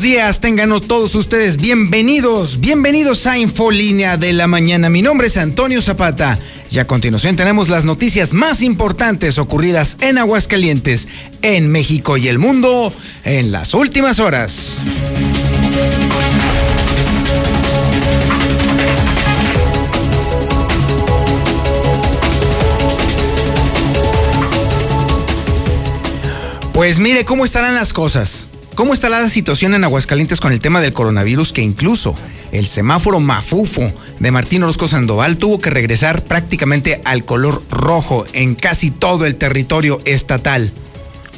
días, tengan todos ustedes bienvenidos, bienvenidos a Infolínea de la Mañana. Mi nombre es Antonio Zapata y a continuación tenemos las noticias más importantes ocurridas en Aguascalientes, en México y el mundo en las últimas horas. Pues mire cómo estarán las cosas. ¿Cómo está la situación en Aguascalientes con el tema del coronavirus que incluso el semáforo mafufo de Martín Orozco Sandoval tuvo que regresar prácticamente al color rojo en casi todo el territorio estatal?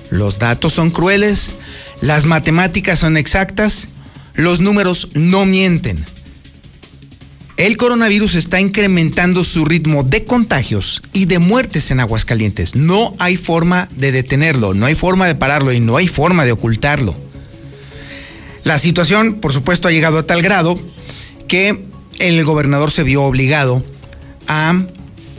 Los datos son crueles, las matemáticas son exactas, los números no mienten el coronavirus está incrementando su ritmo de contagios y de muertes en Aguascalientes. No hay forma de detenerlo, no hay forma de pararlo y no hay forma de ocultarlo. La situación, por supuesto, ha llegado a tal grado que el gobernador se vio obligado a,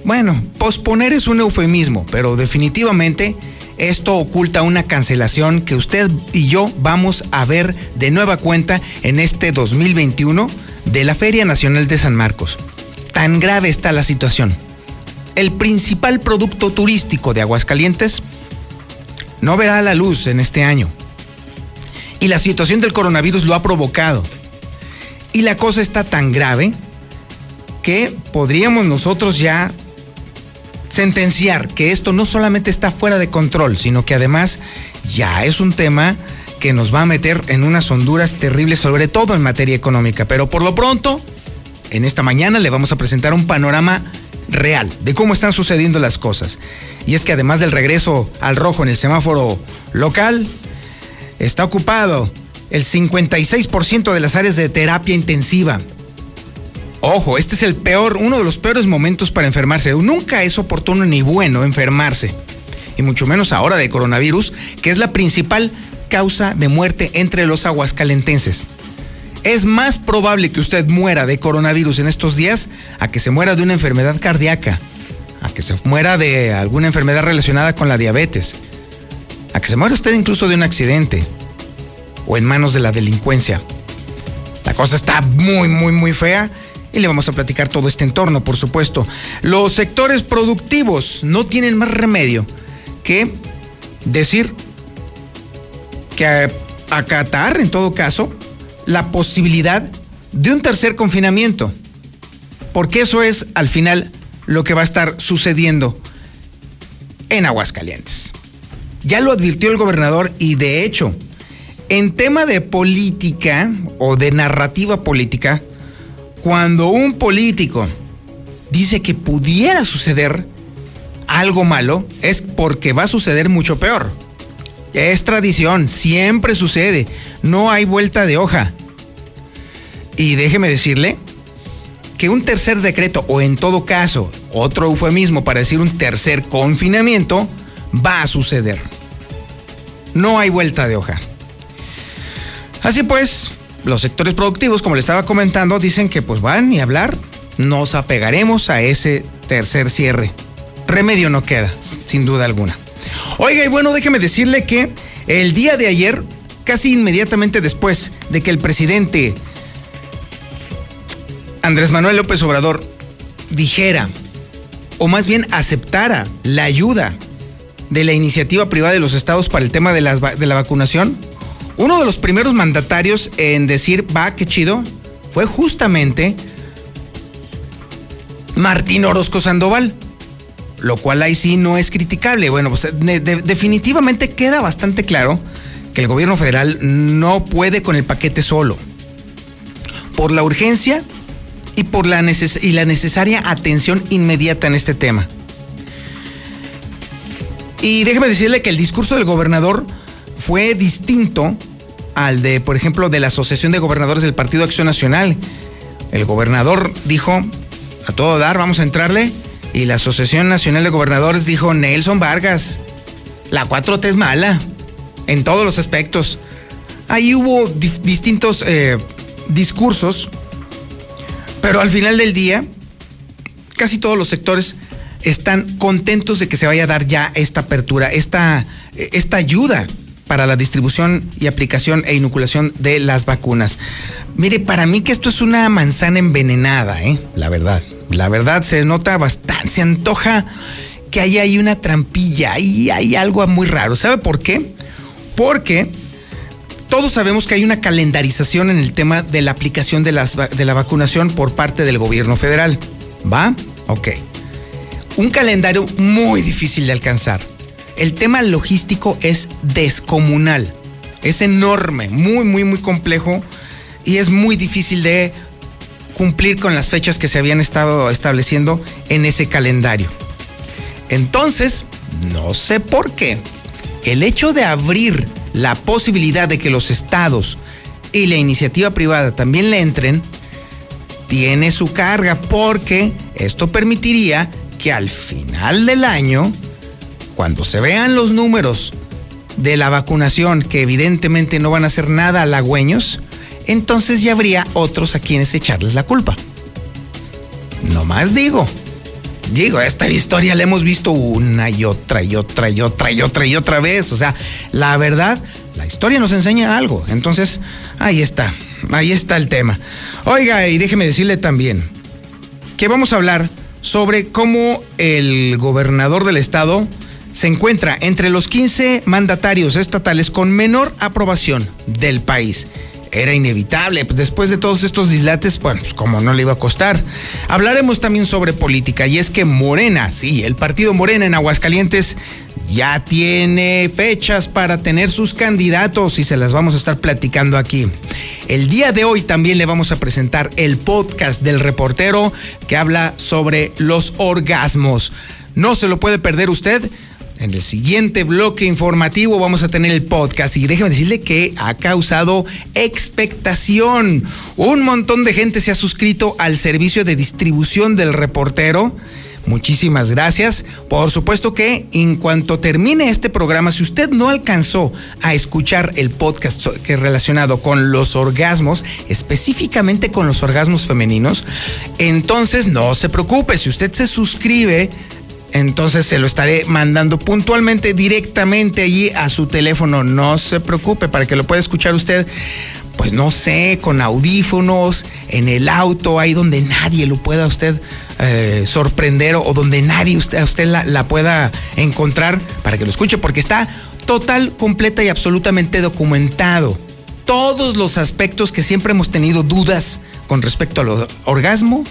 bueno, posponer es un eufemismo, pero definitivamente esto oculta una cancelación que usted y yo vamos a ver de nueva cuenta en este 2021 de la Feria Nacional de San Marcos. Tan grave está la situación. El principal producto turístico de Aguascalientes no verá la luz en este año. Y la situación del coronavirus lo ha provocado. Y la cosa está tan grave que podríamos nosotros ya sentenciar que esto no solamente está fuera de control, sino que además ya es un tema que nos va a meter en unas honduras terribles, sobre todo en materia económica. Pero por lo pronto, en esta mañana le vamos a presentar un panorama real de cómo están sucediendo las cosas. Y es que además del regreso al rojo en el semáforo local, está ocupado el 56% de las áreas de terapia intensiva. Ojo, este es el peor, uno de los peores momentos para enfermarse. Nunca es oportuno ni bueno enfermarse. Y mucho menos ahora de coronavirus, que es la principal causa de muerte entre los aguascalentenses. Es más probable que usted muera de coronavirus en estos días a que se muera de una enfermedad cardíaca, a que se muera de alguna enfermedad relacionada con la diabetes, a que se muera usted incluso de un accidente o en manos de la delincuencia. La cosa está muy, muy, muy fea y le vamos a platicar todo este entorno, por supuesto. Los sectores productivos no tienen más remedio que decir que acatar, en todo caso, la posibilidad de un tercer confinamiento. Porque eso es, al final, lo que va a estar sucediendo en Aguascalientes. Ya lo advirtió el gobernador y de hecho, en tema de política o de narrativa política, cuando un político dice que pudiera suceder algo malo, es porque va a suceder mucho peor. Es tradición, siempre sucede, no hay vuelta de hoja. Y déjeme decirle que un tercer decreto, o en todo caso, otro eufemismo para decir un tercer confinamiento, va a suceder. No hay vuelta de hoja. Así pues, los sectores productivos, como le estaba comentando, dicen que pues van y hablar, nos apegaremos a ese tercer cierre. Remedio no queda, sin duda alguna. Oiga, y bueno, déjeme decirle que el día de ayer, casi inmediatamente después de que el presidente Andrés Manuel López Obrador dijera, o más bien aceptara la ayuda de la iniciativa privada de los estados para el tema de, de la vacunación, uno de los primeros mandatarios en decir, va, qué chido, fue justamente Martín Orozco Sandoval lo cual ahí sí no es criticable. Bueno, pues definitivamente queda bastante claro que el gobierno federal no puede con el paquete solo. Por la urgencia y por la, y la necesaria atención inmediata en este tema. Y déjeme decirle que el discurso del gobernador fue distinto al de, por ejemplo, de la Asociación de Gobernadores del Partido Acción Nacional. El gobernador dijo, a todo dar, vamos a entrarle y la Asociación Nacional de Gobernadores dijo, Nelson Vargas, la 4T es mala, en todos los aspectos. Ahí hubo distintos eh, discursos, pero al final del día, casi todos los sectores están contentos de que se vaya a dar ya esta apertura, esta, esta ayuda para la distribución y aplicación e inoculación de las vacunas. Mire, para mí que esto es una manzana envenenada, ¿eh? La verdad. La verdad se nota bastante, se antoja que ahí hay una trampilla, ahí hay algo muy raro. ¿Sabe por qué? Porque todos sabemos que hay una calendarización en el tema de la aplicación de, las, de la vacunación por parte del gobierno federal. ¿Va? Ok. Un calendario muy difícil de alcanzar. El tema logístico es descomunal. Es enorme, muy, muy, muy complejo y es muy difícil de cumplir con las fechas que se habían estado estableciendo en ese calendario. Entonces, no sé por qué, el hecho de abrir la posibilidad de que los estados y la iniciativa privada también le entren, tiene su carga porque esto permitiría que al final del año, cuando se vean los números de la vacunación, que evidentemente no van a ser nada halagüeños, entonces ya habría otros a quienes echarles la culpa. No más digo. Digo, esta historia la hemos visto una y otra y otra y otra y otra y otra vez. O sea, la verdad, la historia nos enseña algo. Entonces, ahí está, ahí está el tema. Oiga, y déjeme decirle también que vamos a hablar sobre cómo el gobernador del estado se encuentra entre los 15 mandatarios estatales con menor aprobación del país era inevitable. Pues, después de todos estos dislates, bueno, pues como no le iba a costar. Hablaremos también sobre política y es que Morena, sí, el partido Morena en Aguascalientes ya tiene fechas para tener sus candidatos y se las vamos a estar platicando aquí. El día de hoy también le vamos a presentar el podcast del reportero que habla sobre los orgasmos. No se lo puede perder usted. En el siguiente bloque informativo vamos a tener el podcast y déjeme decirle que ha causado expectación. Un montón de gente se ha suscrito al servicio de distribución del reportero. Muchísimas gracias. Por supuesto que en cuanto termine este programa, si usted no alcanzó a escuchar el podcast que relacionado con los orgasmos, específicamente con los orgasmos femeninos, entonces no se preocupe. Si usted se suscribe entonces se lo estaré mandando puntualmente directamente allí a su teléfono. No se preocupe para que lo pueda escuchar usted. Pues no sé, con audífonos, en el auto, ahí donde nadie lo pueda usted eh, sorprender o, donde nadie usted, usted la, la pueda encontrar para que lo escuche, porque está total, completa y absolutamente documentado. Todos los aspectos que siempre hemos tenido dudas con respecto al orgasmo,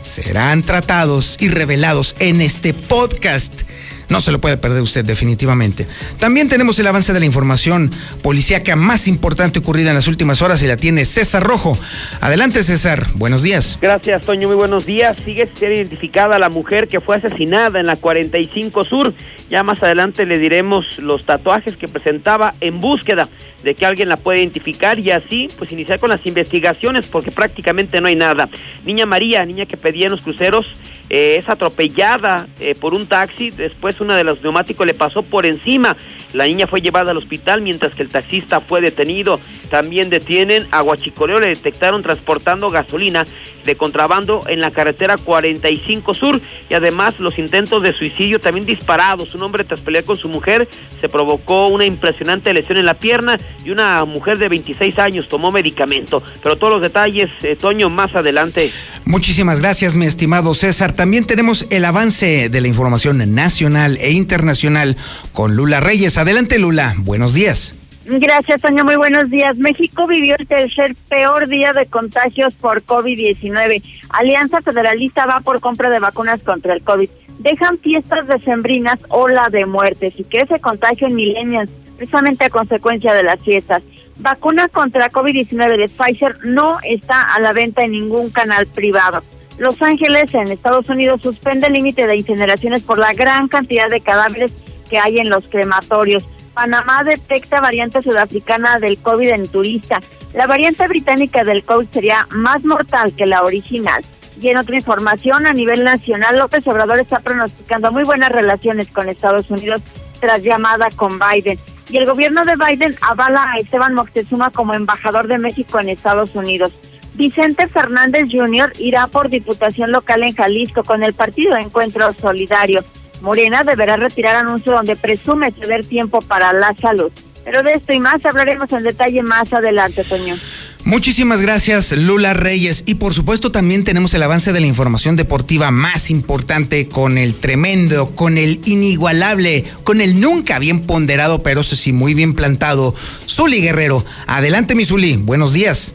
serán tratados y revelados en este podcast. No se lo puede perder usted definitivamente. También tenemos el avance de la información policíaca más importante ocurrida en las últimas horas y la tiene César Rojo. Adelante César, buenos días. Gracias Toño, muy buenos días. Sigue ser identificada la mujer que fue asesinada en la 45 Sur. Ya más adelante le diremos los tatuajes que presentaba en búsqueda de que alguien la pueda identificar y así pues iniciar con las investigaciones porque prácticamente no hay nada. Niña María, niña que pedía en los cruceros, eh, es atropellada eh, por un taxi, después una de los neumáticos le pasó por encima, la niña fue llevada al hospital mientras que el taxista fue detenido, también detienen a Guachicoleo, le detectaron transportando gasolina de contrabando en la carretera 45 Sur y además los intentos de suicidio también disparados, un hombre tras pelear con su mujer se provocó una impresionante lesión en la pierna y una mujer de 26 años tomó medicamento, pero todos los detalles, eh, Toño, más adelante. Muchísimas gracias, mi estimado César también tenemos el avance de la información nacional e internacional con Lula Reyes. Adelante, Lula. Buenos días. Gracias, Toño. Muy buenos días. México vivió el tercer peor día de contagios por COVID-19. Alianza Federalista va por compra de vacunas contra el COVID. Dejan fiestas decembrinas ola de muertes y ese contagio en millennials, precisamente a consecuencia de las fiestas. Vacuna contra COVID-19 de Pfizer no está a la venta en ningún canal privado. Los Ángeles, en Estados Unidos, suspende el límite de incineraciones por la gran cantidad de cadáveres que hay en los crematorios. Panamá detecta variante sudafricana del COVID en turista. La variante británica del COVID sería más mortal que la original. Y en otra información, a nivel nacional, López Obrador está pronosticando muy buenas relaciones con Estados Unidos tras llamada con Biden. Y el gobierno de Biden avala a Esteban Moctezuma como embajador de México en Estados Unidos. Vicente Fernández Jr. irá por diputación local en Jalisco con el partido Encuentro Solidario. Morena deberá retirar anuncio donde presume ceder tiempo para la salud. Pero de esto y más hablaremos en detalle más adelante, Toño. Muchísimas gracias, Lula Reyes. Y por supuesto también tenemos el avance de la información deportiva más importante con el tremendo, con el inigualable, con el nunca bien ponderado, pero sí muy bien plantado, Zuli Guerrero. Adelante, mi Zuli. Buenos días.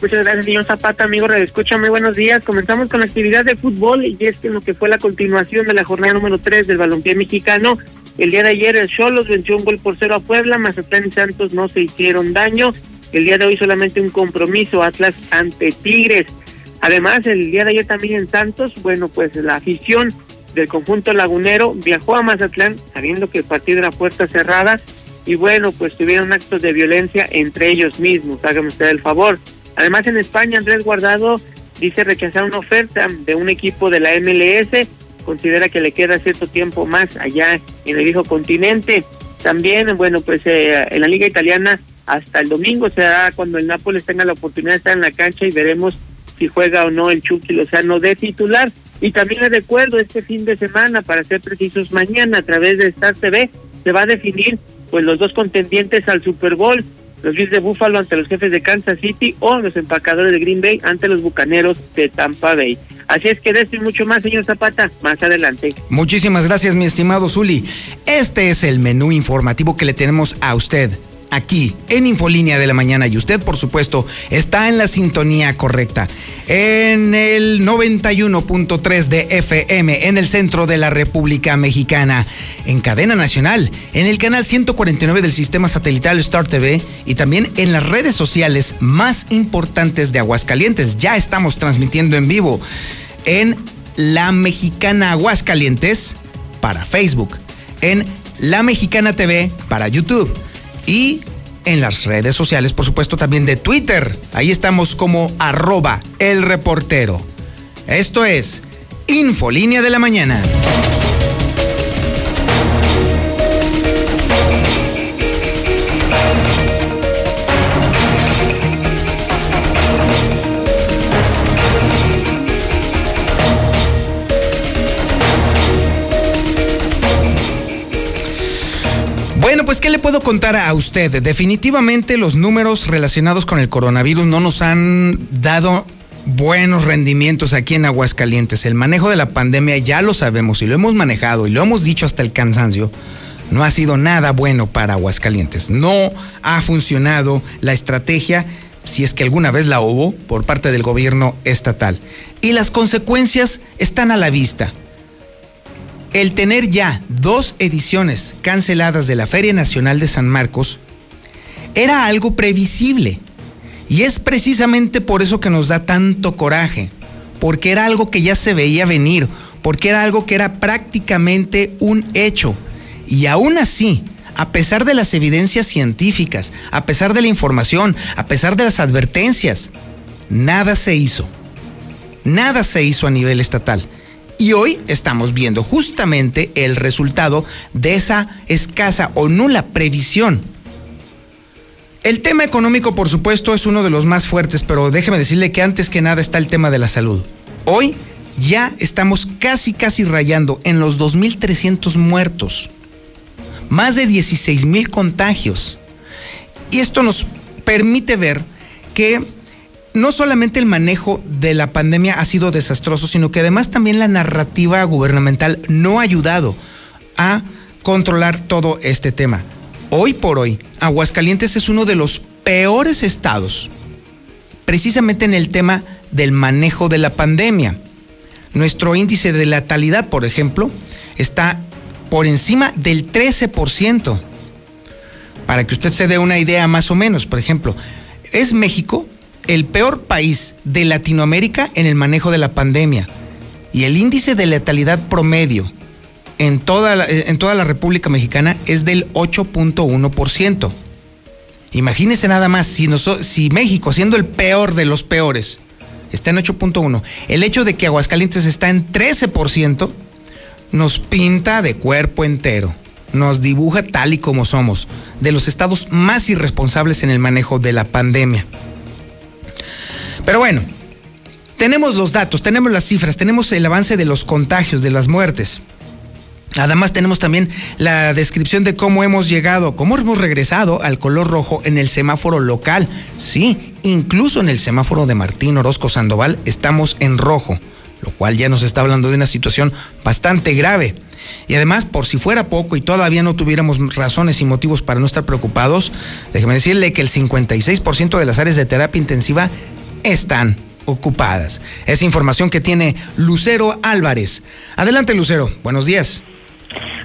Muchas gracias, señor Zapata, amigo Radio. Muy buenos días. Comenzamos con la actividad de fútbol y es que lo que fue la continuación de la jornada número 3 del balompié mexicano, el día de ayer el Cholos venció un gol por cero a Puebla, Mazatlán y Santos no se hicieron daño el día de hoy solamente un compromiso Atlas ante Tigres. Además, el día de ayer también en Santos, bueno, pues la afición del conjunto lagunero viajó a Mazatlán sabiendo que el partido era puerta cerrada y bueno, pues tuvieron actos de violencia entre ellos mismos, hágame usted el favor. Además, en España, Andrés Guardado dice rechazar una oferta de un equipo de la MLS, considera que le queda cierto tiempo más allá en el viejo continente. También, bueno, pues eh, en la liga italiana hasta el domingo será cuando el Nápoles tenga la oportunidad de estar en la cancha y veremos si juega o no el Chucky Lozano de titular. Y también le recuerdo, este fin de semana, para ser precisos, mañana a través de Star TV se va a definir pues los dos contendientes al Super Bowl, los Bills de Buffalo ante los jefes de Kansas City o los empacadores de Green Bay ante los Bucaneros de Tampa Bay. Así es que de esto y mucho más, señor Zapata, más adelante. Muchísimas gracias, mi estimado Zuli. Este es el menú informativo que le tenemos a usted aquí en Infolínea de la Mañana. Y usted, por supuesto, está en la sintonía correcta. En el 91.3 de FM en el centro de la República Mexicana, en cadena nacional, en el canal 149 del sistema satelital Star TV y también en las redes sociales más importantes de Aguascalientes. Ya estamos transmitiendo en vivo en La Mexicana Aguascalientes para Facebook, en La Mexicana TV para YouTube y en las redes sociales, por supuesto, también de Twitter. Ahí estamos como arroba el reportero. Esto es Infolínea de la Mañana. Puedo contar a usted? Definitivamente los números relacionados con el coronavirus no nos han dado buenos rendimientos aquí en Aguascalientes. El manejo de la pandemia ya lo sabemos y lo hemos manejado y lo hemos dicho hasta el cansancio. No ha sido nada bueno para Aguascalientes. No ha funcionado la estrategia, si es que alguna vez la hubo, por parte del gobierno estatal. Y las consecuencias están a la vista el tener ya dos ediciones canceladas de la Feria Nacional de San Marcos era algo previsible. Y es precisamente por eso que nos da tanto coraje, porque era algo que ya se veía venir, porque era algo que era prácticamente un hecho. Y aún así, a pesar de las evidencias científicas, a pesar de la información, a pesar de las advertencias, nada se hizo. Nada se hizo a nivel estatal. Y hoy estamos viendo justamente el resultado de esa escasa o nula previsión. El tema económico, por supuesto, es uno de los más fuertes, pero déjeme decirle que antes que nada está el tema de la salud. Hoy ya estamos casi, casi rayando en los 2.300 muertos, más de 16.000 contagios. Y esto nos permite ver que no solamente el manejo de la pandemia ha sido desastroso, sino que además también la narrativa gubernamental no ha ayudado a controlar todo este tema. Hoy por hoy, Aguascalientes es uno de los peores estados, precisamente en el tema del manejo de la pandemia. Nuestro índice de letalidad, por ejemplo, está por encima del 13%. Para que usted se dé una idea más o menos, por ejemplo, es México el peor país de Latinoamérica en el manejo de la pandemia y el índice de letalidad promedio en toda la, en toda la República Mexicana es del 8.1%. Imagínese nada más, si, si México, siendo el peor de los peores, está en 8.1, el hecho de que Aguascalientes está en 13%, nos pinta de cuerpo entero, nos dibuja tal y como somos, de los estados más irresponsables en el manejo de la pandemia. Pero bueno, tenemos los datos, tenemos las cifras, tenemos el avance de los contagios, de las muertes. Además tenemos también la descripción de cómo hemos llegado, cómo hemos regresado al color rojo en el semáforo local. Sí, incluso en el semáforo de Martín Orozco Sandoval estamos en rojo, lo cual ya nos está hablando de una situación bastante grave. Y además, por si fuera poco y todavía no tuviéramos razones y motivos para no estar preocupados, déjeme decirle que el 56% de las áreas de terapia intensiva están ocupadas. Es información que tiene Lucero Álvarez. Adelante, Lucero. Buenos días.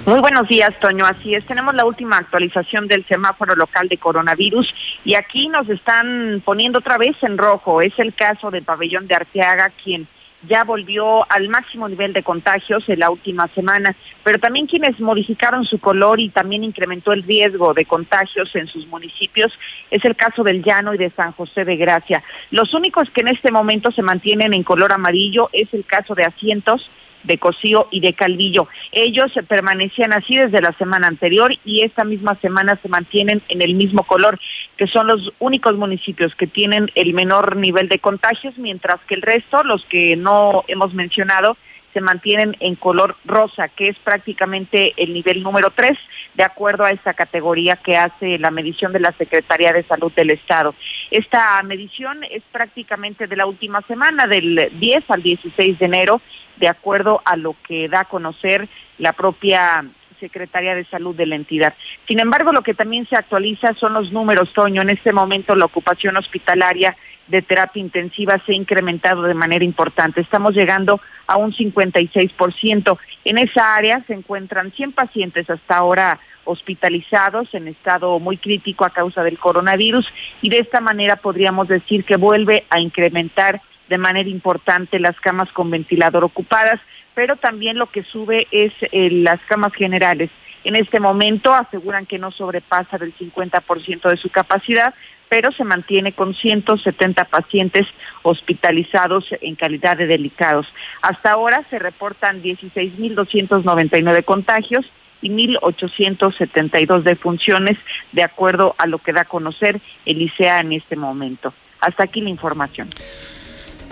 Muy buenos días, Toño. Así es, tenemos la última actualización del semáforo local de coronavirus y aquí nos están poniendo otra vez en rojo. Es el caso del pabellón de Arteaga, quien ya volvió al máximo nivel de contagios en la última semana, pero también quienes modificaron su color y también incrementó el riesgo de contagios en sus municipios es el caso del Llano y de San José de Gracia. Los únicos que en este momento se mantienen en color amarillo es el caso de Asientos, de Cocío y de Calvillo. Ellos permanecían así desde la semana anterior y esta misma semana se mantienen en el mismo color, que son los únicos municipios que tienen el menor nivel de contagios, mientras que el resto, los que no hemos mencionado, se mantienen en color rosa, que es prácticamente el nivel número 3, de acuerdo a esta categoría que hace la medición de la Secretaría de Salud del Estado. Esta medición es prácticamente de la última semana, del 10 al 16 de enero, de acuerdo a lo que da a conocer la propia Secretaría de Salud de la entidad. Sin embargo, lo que también se actualiza son los números, Toño. En este momento la ocupación hospitalaria de terapia intensiva se ha incrementado de manera importante. Estamos llegando a un 56%. En esa área se encuentran 100 pacientes hasta ahora hospitalizados en estado muy crítico a causa del coronavirus y de esta manera podríamos decir que vuelve a incrementar de manera importante las camas con ventilador ocupadas, pero también lo que sube es eh, las camas generales. En este momento aseguran que no sobrepasa del 50% de su capacidad, pero se mantiene con 170 pacientes hospitalizados en calidad de delicados. Hasta ahora se reportan 16.299 contagios y 1.872 defunciones, de acuerdo a lo que da a conocer el ICEA en este momento. Hasta aquí la información.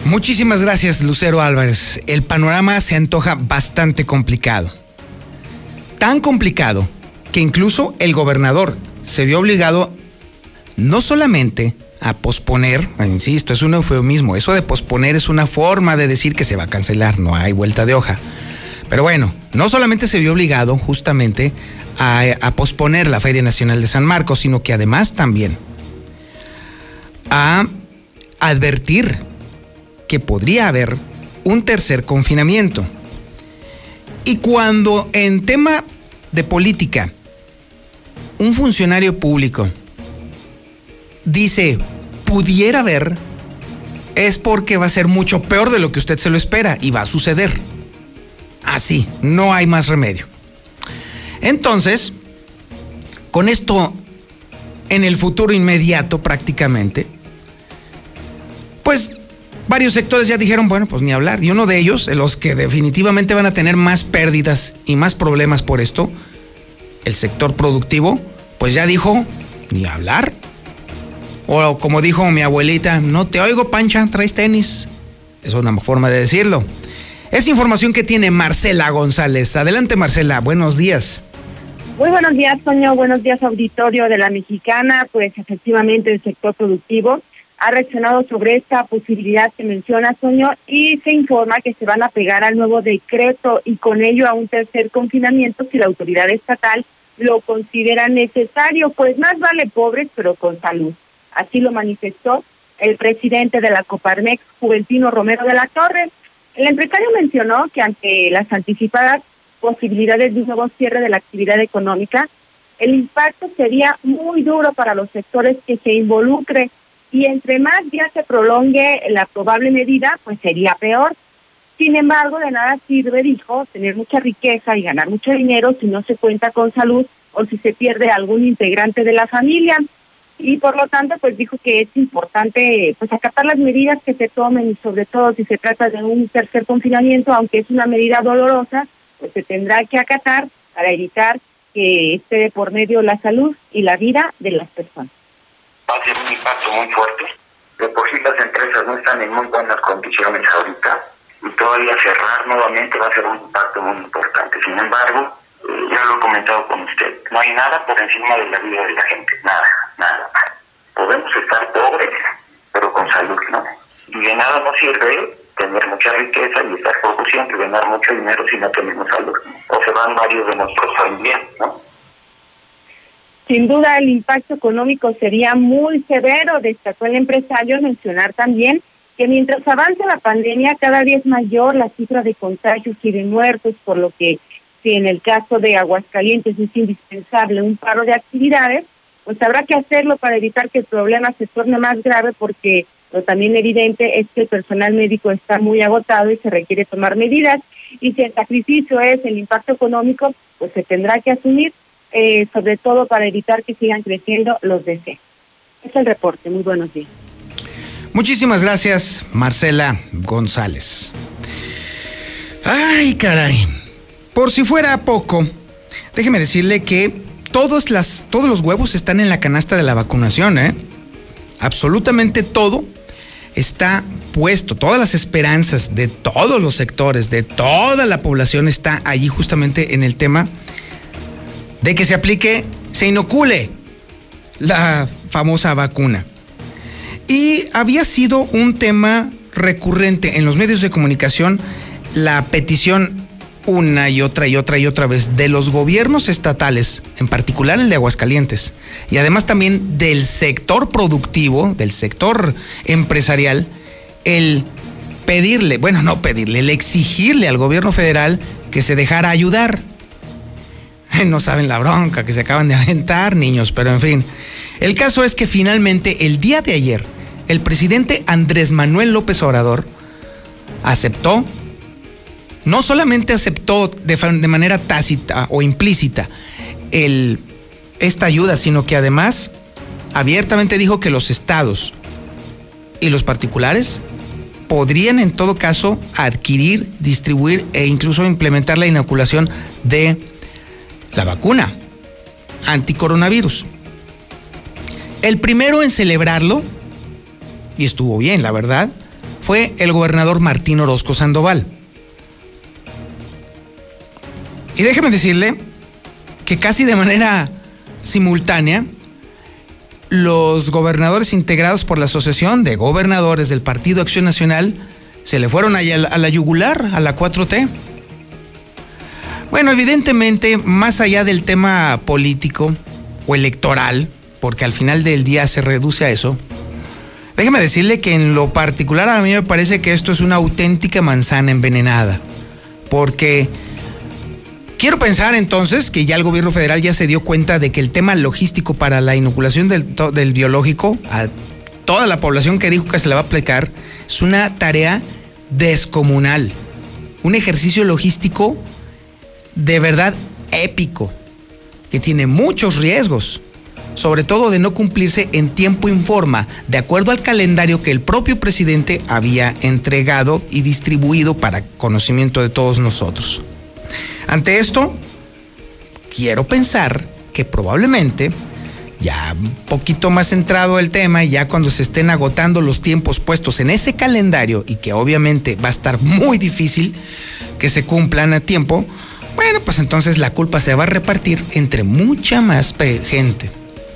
Muchísimas gracias, Lucero Álvarez. El panorama se antoja bastante complicado. Tan complicado que incluso el gobernador se vio obligado no solamente a posponer, insisto, es un eufemismo, eso de posponer es una forma de decir que se va a cancelar, no hay vuelta de hoja. Pero bueno, no solamente se vio obligado justamente a, a posponer la Feria Nacional de San Marcos, sino que además también a advertir que podría haber un tercer confinamiento. Y cuando en tema de política un funcionario público dice, pudiera haber, es porque va a ser mucho peor de lo que usted se lo espera y va a suceder. Así, no hay más remedio. Entonces, con esto en el futuro inmediato prácticamente, pues varios sectores ya dijeron, bueno, pues ni hablar. Y uno de ellos, los que definitivamente van a tener más pérdidas y más problemas por esto, el sector productivo, pues ya dijo, ni hablar. O como dijo mi abuelita, no te oigo, Pancha, traes tenis. Es una forma de decirlo. Es información que tiene Marcela González. Adelante, Marcela, buenos días. Muy buenos días, Toño. Buenos días, auditorio de la Mexicana. Pues efectivamente el sector productivo ha reaccionado sobre esta posibilidad que menciona, Toño, y se informa que se van a pegar al nuevo decreto y con ello a un tercer confinamiento si la autoridad estatal lo considera necesario. Pues más vale pobres, pero con salud. Así lo manifestó el presidente de la Coparmex, Juventino Romero de la Torre. El empresario mencionó que ante las anticipadas posibilidades de un nuevo cierre de la actividad económica, el impacto sería muy duro para los sectores que se involucre y entre más días se prolongue la probable medida, pues sería peor. Sin embargo, de nada sirve, dijo, tener mucha riqueza y ganar mucho dinero si no se cuenta con salud o si se pierde algún integrante de la familia y por lo tanto pues dijo que es importante pues acatar las medidas que se tomen y sobre todo si se trata de un tercer confinamiento aunque es una medida dolorosa pues se tendrá que acatar para evitar que esté por medio la salud y la vida de las personas. Va a ser un impacto muy fuerte. De por sí las empresas no están en muy buenas condiciones ahorita y todavía cerrar nuevamente va a ser un impacto muy importante. Sin embargo, ya lo he comentado con usted, no hay nada por encima de la vida de la gente, nada, nada. Podemos estar pobres, pero con salud, ¿no? Y de nada nos sirve tener mucha riqueza y estar produciendo y ganar mucho dinero si no tenemos salud. O se van varios de nuestros bien, ¿no? Sin duda el impacto económico sería muy severo, destacó el empresario mencionar también que mientras avanza la pandemia cada vez mayor la cifra de contagios y de muertos, por lo que si en el caso de Aguascalientes es indispensable un paro de actividades, pues habrá que hacerlo para evitar que el problema se torne más grave porque lo también evidente es que el personal médico está muy agotado y se requiere tomar medidas y si el sacrificio es el impacto económico, pues se tendrá que asumir eh, sobre todo para evitar que sigan creciendo los DC. Es el reporte. Muy buenos días. Muchísimas gracias, Marcela González. Ay, caray. Por si fuera poco, déjeme decirle que todos, los huevos están en la canasta de la vacunación, ¿eh? Absolutamente todo está puesto, todas las esperanzas de todos los sectores, de toda la población está allí justamente en el tema de que se aplique, se inocule la famosa vacuna. Y había sido un tema recurrente en los medios de comunicación la petición una y otra y otra y otra vez de los gobiernos estatales, en particular el de Aguascalientes, y además también del sector productivo, del sector empresarial, el pedirle, bueno, no pedirle, el exigirle al gobierno federal que se dejara ayudar. no saben la bronca que se acaban de aventar, niños, pero en fin. El caso es que finalmente el día de ayer, el presidente Andrés Manuel López Obrador aceptó, no solamente aceptó de, manera tácita o implícita esta ayuda, sino que además abiertamente dijo que los estados y los particulares podrían en todo caso adquirir, distribuir e incluso implementar la inoculación de la vacuna anticoronavirus. El primero en celebrarlo, y estuvo bien, la verdad, fue el gobernador Martín Orozco Sandoval. Y déjeme decirle que casi de manera simultánea, los gobernadores integrados por la Asociación de Gobernadores del Partido Acción Nacional se le fueron a la yugular, a la 4T. Bueno, evidentemente, más allá del tema político o electoral, porque al final del día se reduce a eso, déjeme decirle que en lo particular a mí me parece que esto es una auténtica manzana envenenada, porque quiero pensar entonces que ya el gobierno federal ya se dio cuenta de que el tema logístico para la inoculación del, biológico a toda la población que dijo que se le va a aplicar es una tarea descomunal, un ejercicio logístico de verdad épico, que tiene muchos riesgos, sobre todo de no cumplirse en tiempo y forma, de acuerdo al calendario que el propio presidente había entregado y distribuido para conocimiento de todos nosotros. Ante esto, quiero pensar que probablemente ya un poquito más centrado el tema ya cuando se estén agotando los tiempos puestos en ese calendario y que obviamente va a estar muy difícil que se cumplan a tiempo, bueno, pues entonces la culpa se va a repartir entre mucha más gente.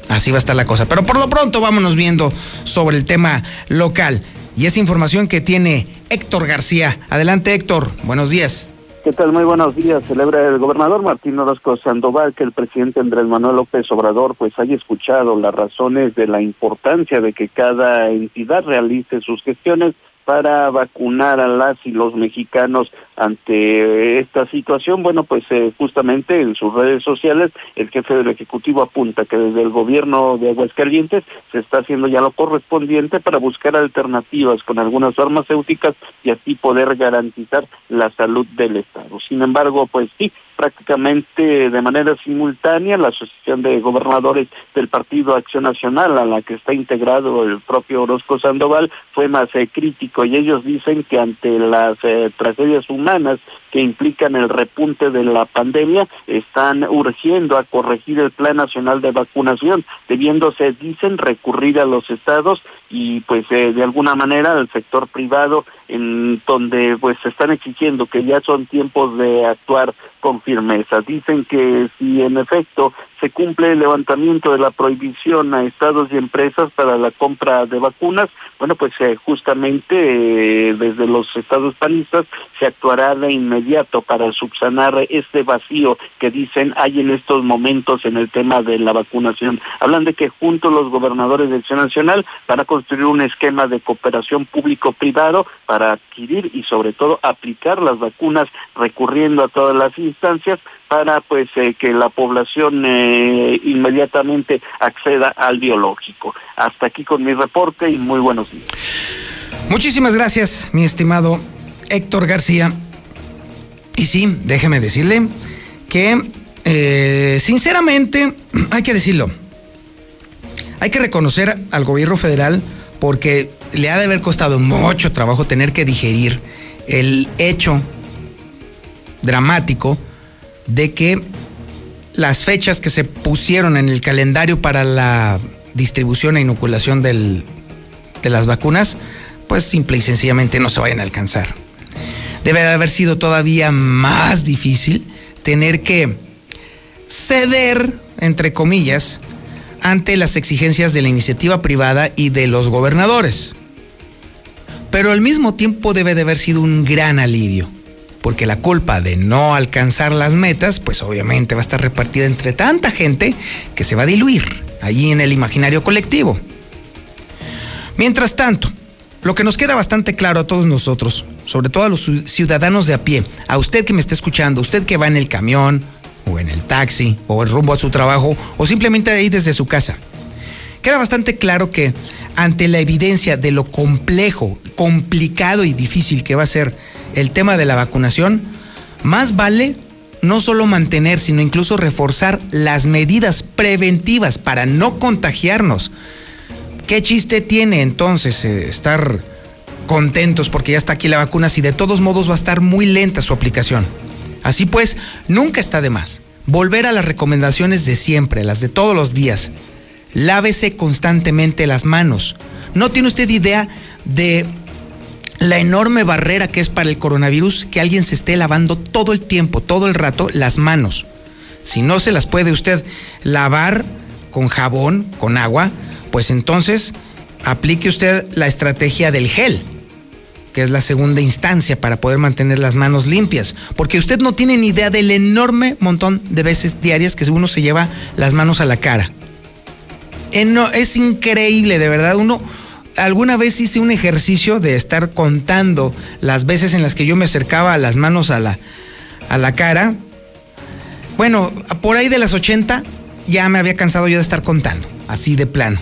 Así va a estar la cosa. Pero por lo pronto vámonos viendo sobre el tema local. Y esa información que tiene Héctor García. Adelante Héctor, buenos días. ¿Qué tal? Muy buenos días. Celebra el gobernador Martín Orozco Sandoval que el presidente Andrés Manuel López Obrador pues haya escuchado las razones de la importancia de que cada entidad realice sus gestiones para vacunar a las y los mexicanos ante esta situación. Bueno, pues eh, justamente en sus redes sociales el jefe del Ejecutivo apunta que desde el gobierno de Aguascalientes se está haciendo ya lo correspondiente para buscar alternativas con algunas farmacéuticas y así poder garantizar la salud del Estado. Sin embargo, pues sí, prácticamente de manera simultánea la Asociación de Gobernadores del Partido Acción Nacional, a la que está integrado el propio Orozco Sandoval, fue más eh, crítico. Y ellos dicen que ante las eh, tragedias humanas que implican el repunte de la pandemia están urgiendo a corregir el Plan Nacional de Vacunación, debiéndose, dicen, recurrir a los estados y pues eh, de alguna manera al sector privado en donde pues se están exigiendo que ya son tiempos de actuar con firmeza. Dicen que si en efecto se cumple el levantamiento de la prohibición a estados y empresas para la compra de vacunas, bueno, pues eh, justamente eh, desde los estados panistas se actuará de inmediato para subsanar este vacío que dicen hay en estos momentos en el tema de la vacunación. Hablan de que junto los gobernadores de Acción Nacional van a construir un esquema de cooperación público-privado para adquirir y sobre todo aplicar las vacunas recurriendo a todas las instancias para pues eh, que la población eh, inmediatamente acceda al biológico. Hasta aquí con mi reporte y muy buenos días. Muchísimas gracias, mi estimado Héctor García. Y sí, déjeme decirle que eh, sinceramente hay que decirlo. Hay que reconocer al gobierno federal porque le ha de haber costado mucho trabajo tener que digerir el hecho dramático de que las fechas que se pusieron en el calendario para la distribución e inoculación de las vacunas, pues simple y sencillamente no se vayan a alcanzar. Debe de haber sido todavía más difícil tener que ceder, entre comillas, ante las exigencias de la iniciativa privada y de los gobernadores. Pero al mismo tiempo debe de haber sido un gran alivio porque la culpa de no alcanzar las metas, pues obviamente va a estar repartida entre tanta gente que se va a diluir allí en el imaginario colectivo. Mientras tanto, lo que nos queda bastante claro a todos nosotros, sobre todo a los ciudadanos de a pie, a usted que me está escuchando, usted que va en el camión, o en el taxi, o el rumbo a su trabajo, o simplemente ahí desde su casa, queda bastante claro que ante la evidencia de lo complejo, complicado y difícil que va a ser el tema de la vacunación, más vale no solo mantener, sino incluso reforzar las medidas preventivas para no contagiarnos. ¿Qué chiste tiene entonces eh, estar contentos porque ya está aquí la vacuna si de todos modos va a estar muy lenta su aplicación? Así pues, nunca está de más volver a las recomendaciones de siempre, las de todos los días. Lávese constantemente las manos. No tiene usted idea de la enorme barrera que es para el coronavirus que alguien se esté lavando todo el tiempo, todo el rato, las manos. Si no se las puede usted lavar con jabón, con agua, pues entonces aplique usted la estrategia del gel, que es la segunda instancia para poder mantener las manos limpias, porque usted no tiene ni idea del enorme montón de veces diarias que uno se lleva las manos a la cara. Es increíble, de verdad, uno alguna vez hice un ejercicio de estar contando las veces en las que yo me acercaba las manos a la, a la cara. Bueno, por ahí de las 80 ya me había cansado yo de estar contando, así de plano.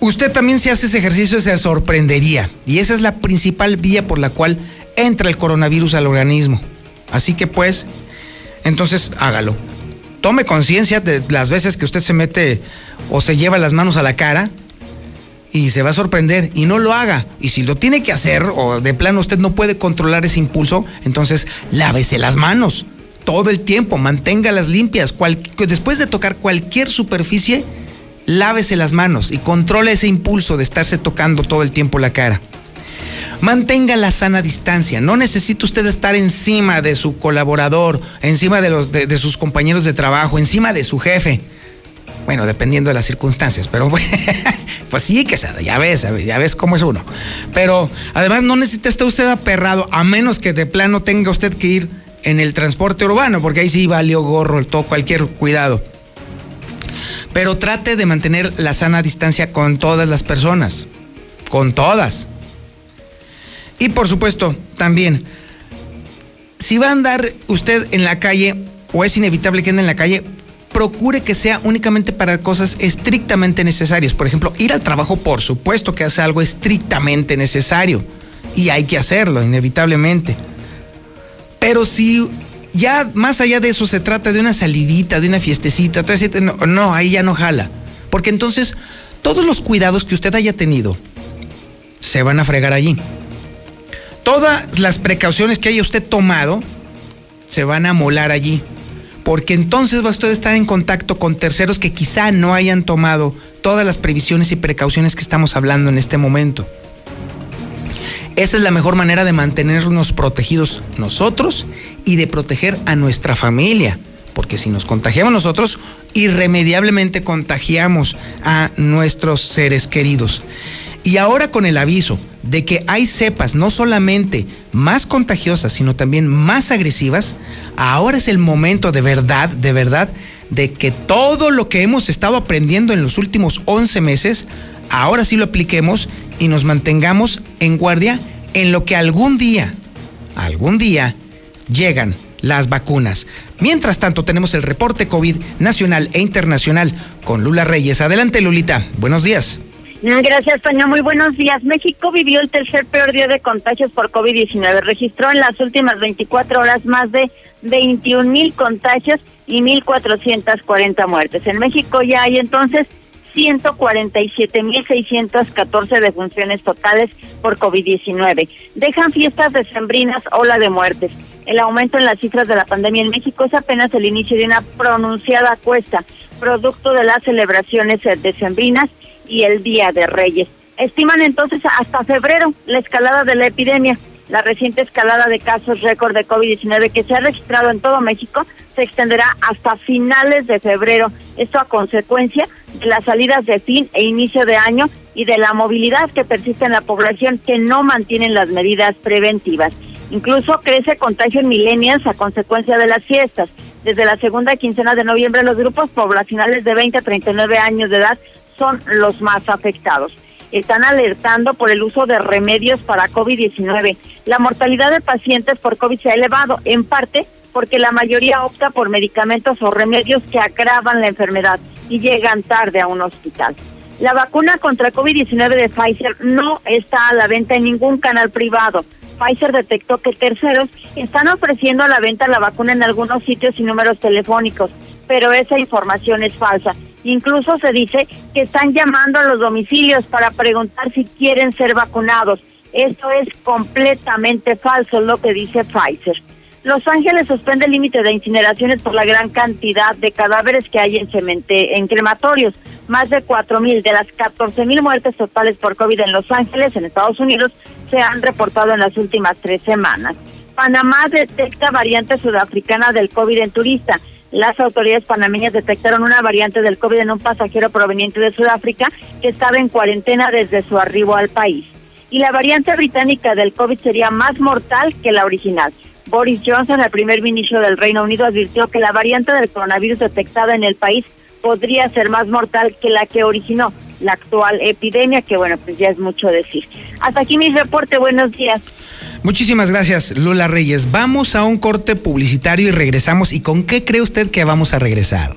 Usted también si hace ese ejercicio se sorprendería y esa es la principal vía por la cual entra el coronavirus al organismo. Así que pues, entonces hágalo. Tome conciencia de las veces que usted se mete o se lleva las manos a la cara y se va a sorprender y no lo haga. Y si lo tiene que hacer o de plano usted no puede controlar ese impulso, entonces lávese las manos todo el tiempo, manténgalas limpias. después de tocar cualquier superficie, lávese las manos y controle ese impulso de estarse tocando todo el tiempo la cara. Mantenga la sana distancia. No necesita usted estar encima de su colaborador, encima de, sus compañeros de trabajo, encima de su jefe. Bueno, dependiendo de las circunstancias, pero pues sí que ya ves, ya ves cómo es uno. Pero además no necesita estar usted aperrado, a menos que de plano tenga usted que ir en el transporte urbano, porque ahí sí valió gorro, todo, cualquier cuidado. Pero trate de mantener la sana distancia con todas las personas, con todas. Y por supuesto, también, si va a andar usted en la calle, o es inevitable que ande en la calle, procure que sea únicamente para cosas estrictamente necesarias. Por ejemplo, ir al trabajo, por supuesto que hace algo estrictamente necesario. Y hay que hacerlo, inevitablemente. Pero si ya más allá de eso se trata de una salidita, de una fiestecita, no, no, ahí ya no jala. Porque entonces todos los cuidados que usted haya tenido se van a fregar allí. todas las precauciones que haya usted tomado se van a molar allí. Porque entonces va usted a estar en contacto con terceros que quizá no hayan tomado todas las previsiones y precauciones que estamos hablando en este momento. Esa es la mejor manera de mantenernos protegidos nosotros y de proteger a nuestra familia. Porque si nos contagiamos nosotros, irremediablemente contagiamos a nuestros seres queridos. Y ahora con el aviso de que hay cepas no solamente más contagiosas, sino también más agresivas, ahora es el momento de verdad, de verdad, de que todo lo que hemos estado aprendiendo en los últimos 11 meses, ahora sí lo apliquemos y nos mantengamos en guardia en lo que algún día, algún día, llegan las vacunas. Mientras tanto, tenemos el reporte COVID nacional e internacional con Lula Reyes. Adelante, Lulita. Buenos días. Gracias, Toño. Muy buenos días. México vivió el tercer peor día de contagios por COVID-19. Registró en las últimas 24 horas más de 21 mil contagios y 1.440 muertes. En México ya hay entonces 147.614 defunciones totales por COVID-19. Dejan fiestas decembrinas, ola de muertes. El aumento en las cifras de la pandemia en México es apenas el inicio de una pronunciada cuesta, producto de las celebraciones decembrinas y el Día de Reyes. Estiman entonces hasta febrero la escalada de la epidemia. La reciente escalada de casos récord de COVID-19 que se ha registrado en todo México se extenderá hasta finales de febrero. Esto a consecuencia de las salidas de fin e inicio de año y de la movilidad que persiste en la población que no mantienen las medidas preventivas. Incluso crece contagio en millennials a consecuencia de las fiestas. Desde la segunda quincena de noviembre los grupos poblacionales de 20 a 39 años de edad son los más afectados. Están alertando por el uso de remedios para COVID-19. La mortalidad de pacientes por COVID se ha elevado, en parte porque la mayoría opta por medicamentos o remedios que agravan la enfermedad y llegan tarde a un hospital. La vacuna contra COVID-19 de Pfizer no está a la venta en ningún canal privado. Pfizer detectó que terceros están ofreciendo a la venta la vacuna en algunos sitios y números telefónicos, pero esa información es falsa Incluso se dice que están llamando a los domicilios para preguntar si quieren ser vacunados. Esto es completamente falso, lo que dice Pfizer. Los Ángeles suspende el límite de incineraciones por la gran cantidad de cadáveres que hay en, cemente, en crematorios. Más de 4.000 de las 14.000 muertes totales por COVID en Los Ángeles, en Estados Unidos, se han reportado en las últimas tres semanas. Panamá detecta variante sudafricana del COVID en turista las autoridades panameñas detectaron una variante del COVID en un pasajero proveniente de Sudáfrica que estaba en cuarentena desde su arribo al país. Y la variante británica del COVID sería más mortal que la original. Boris Johnson, el primer ministro del Reino Unido, advirtió que la variante del coronavirus detectada en el país podría ser más mortal que la que originó la actual epidemia, que bueno, pues ya es mucho decir. Hasta aquí mi reporte, buenos días. Muchísimas gracias, Lula Reyes. Vamos a un corte publicitario y regresamos. ¿Y con qué cree usted que vamos a regresar?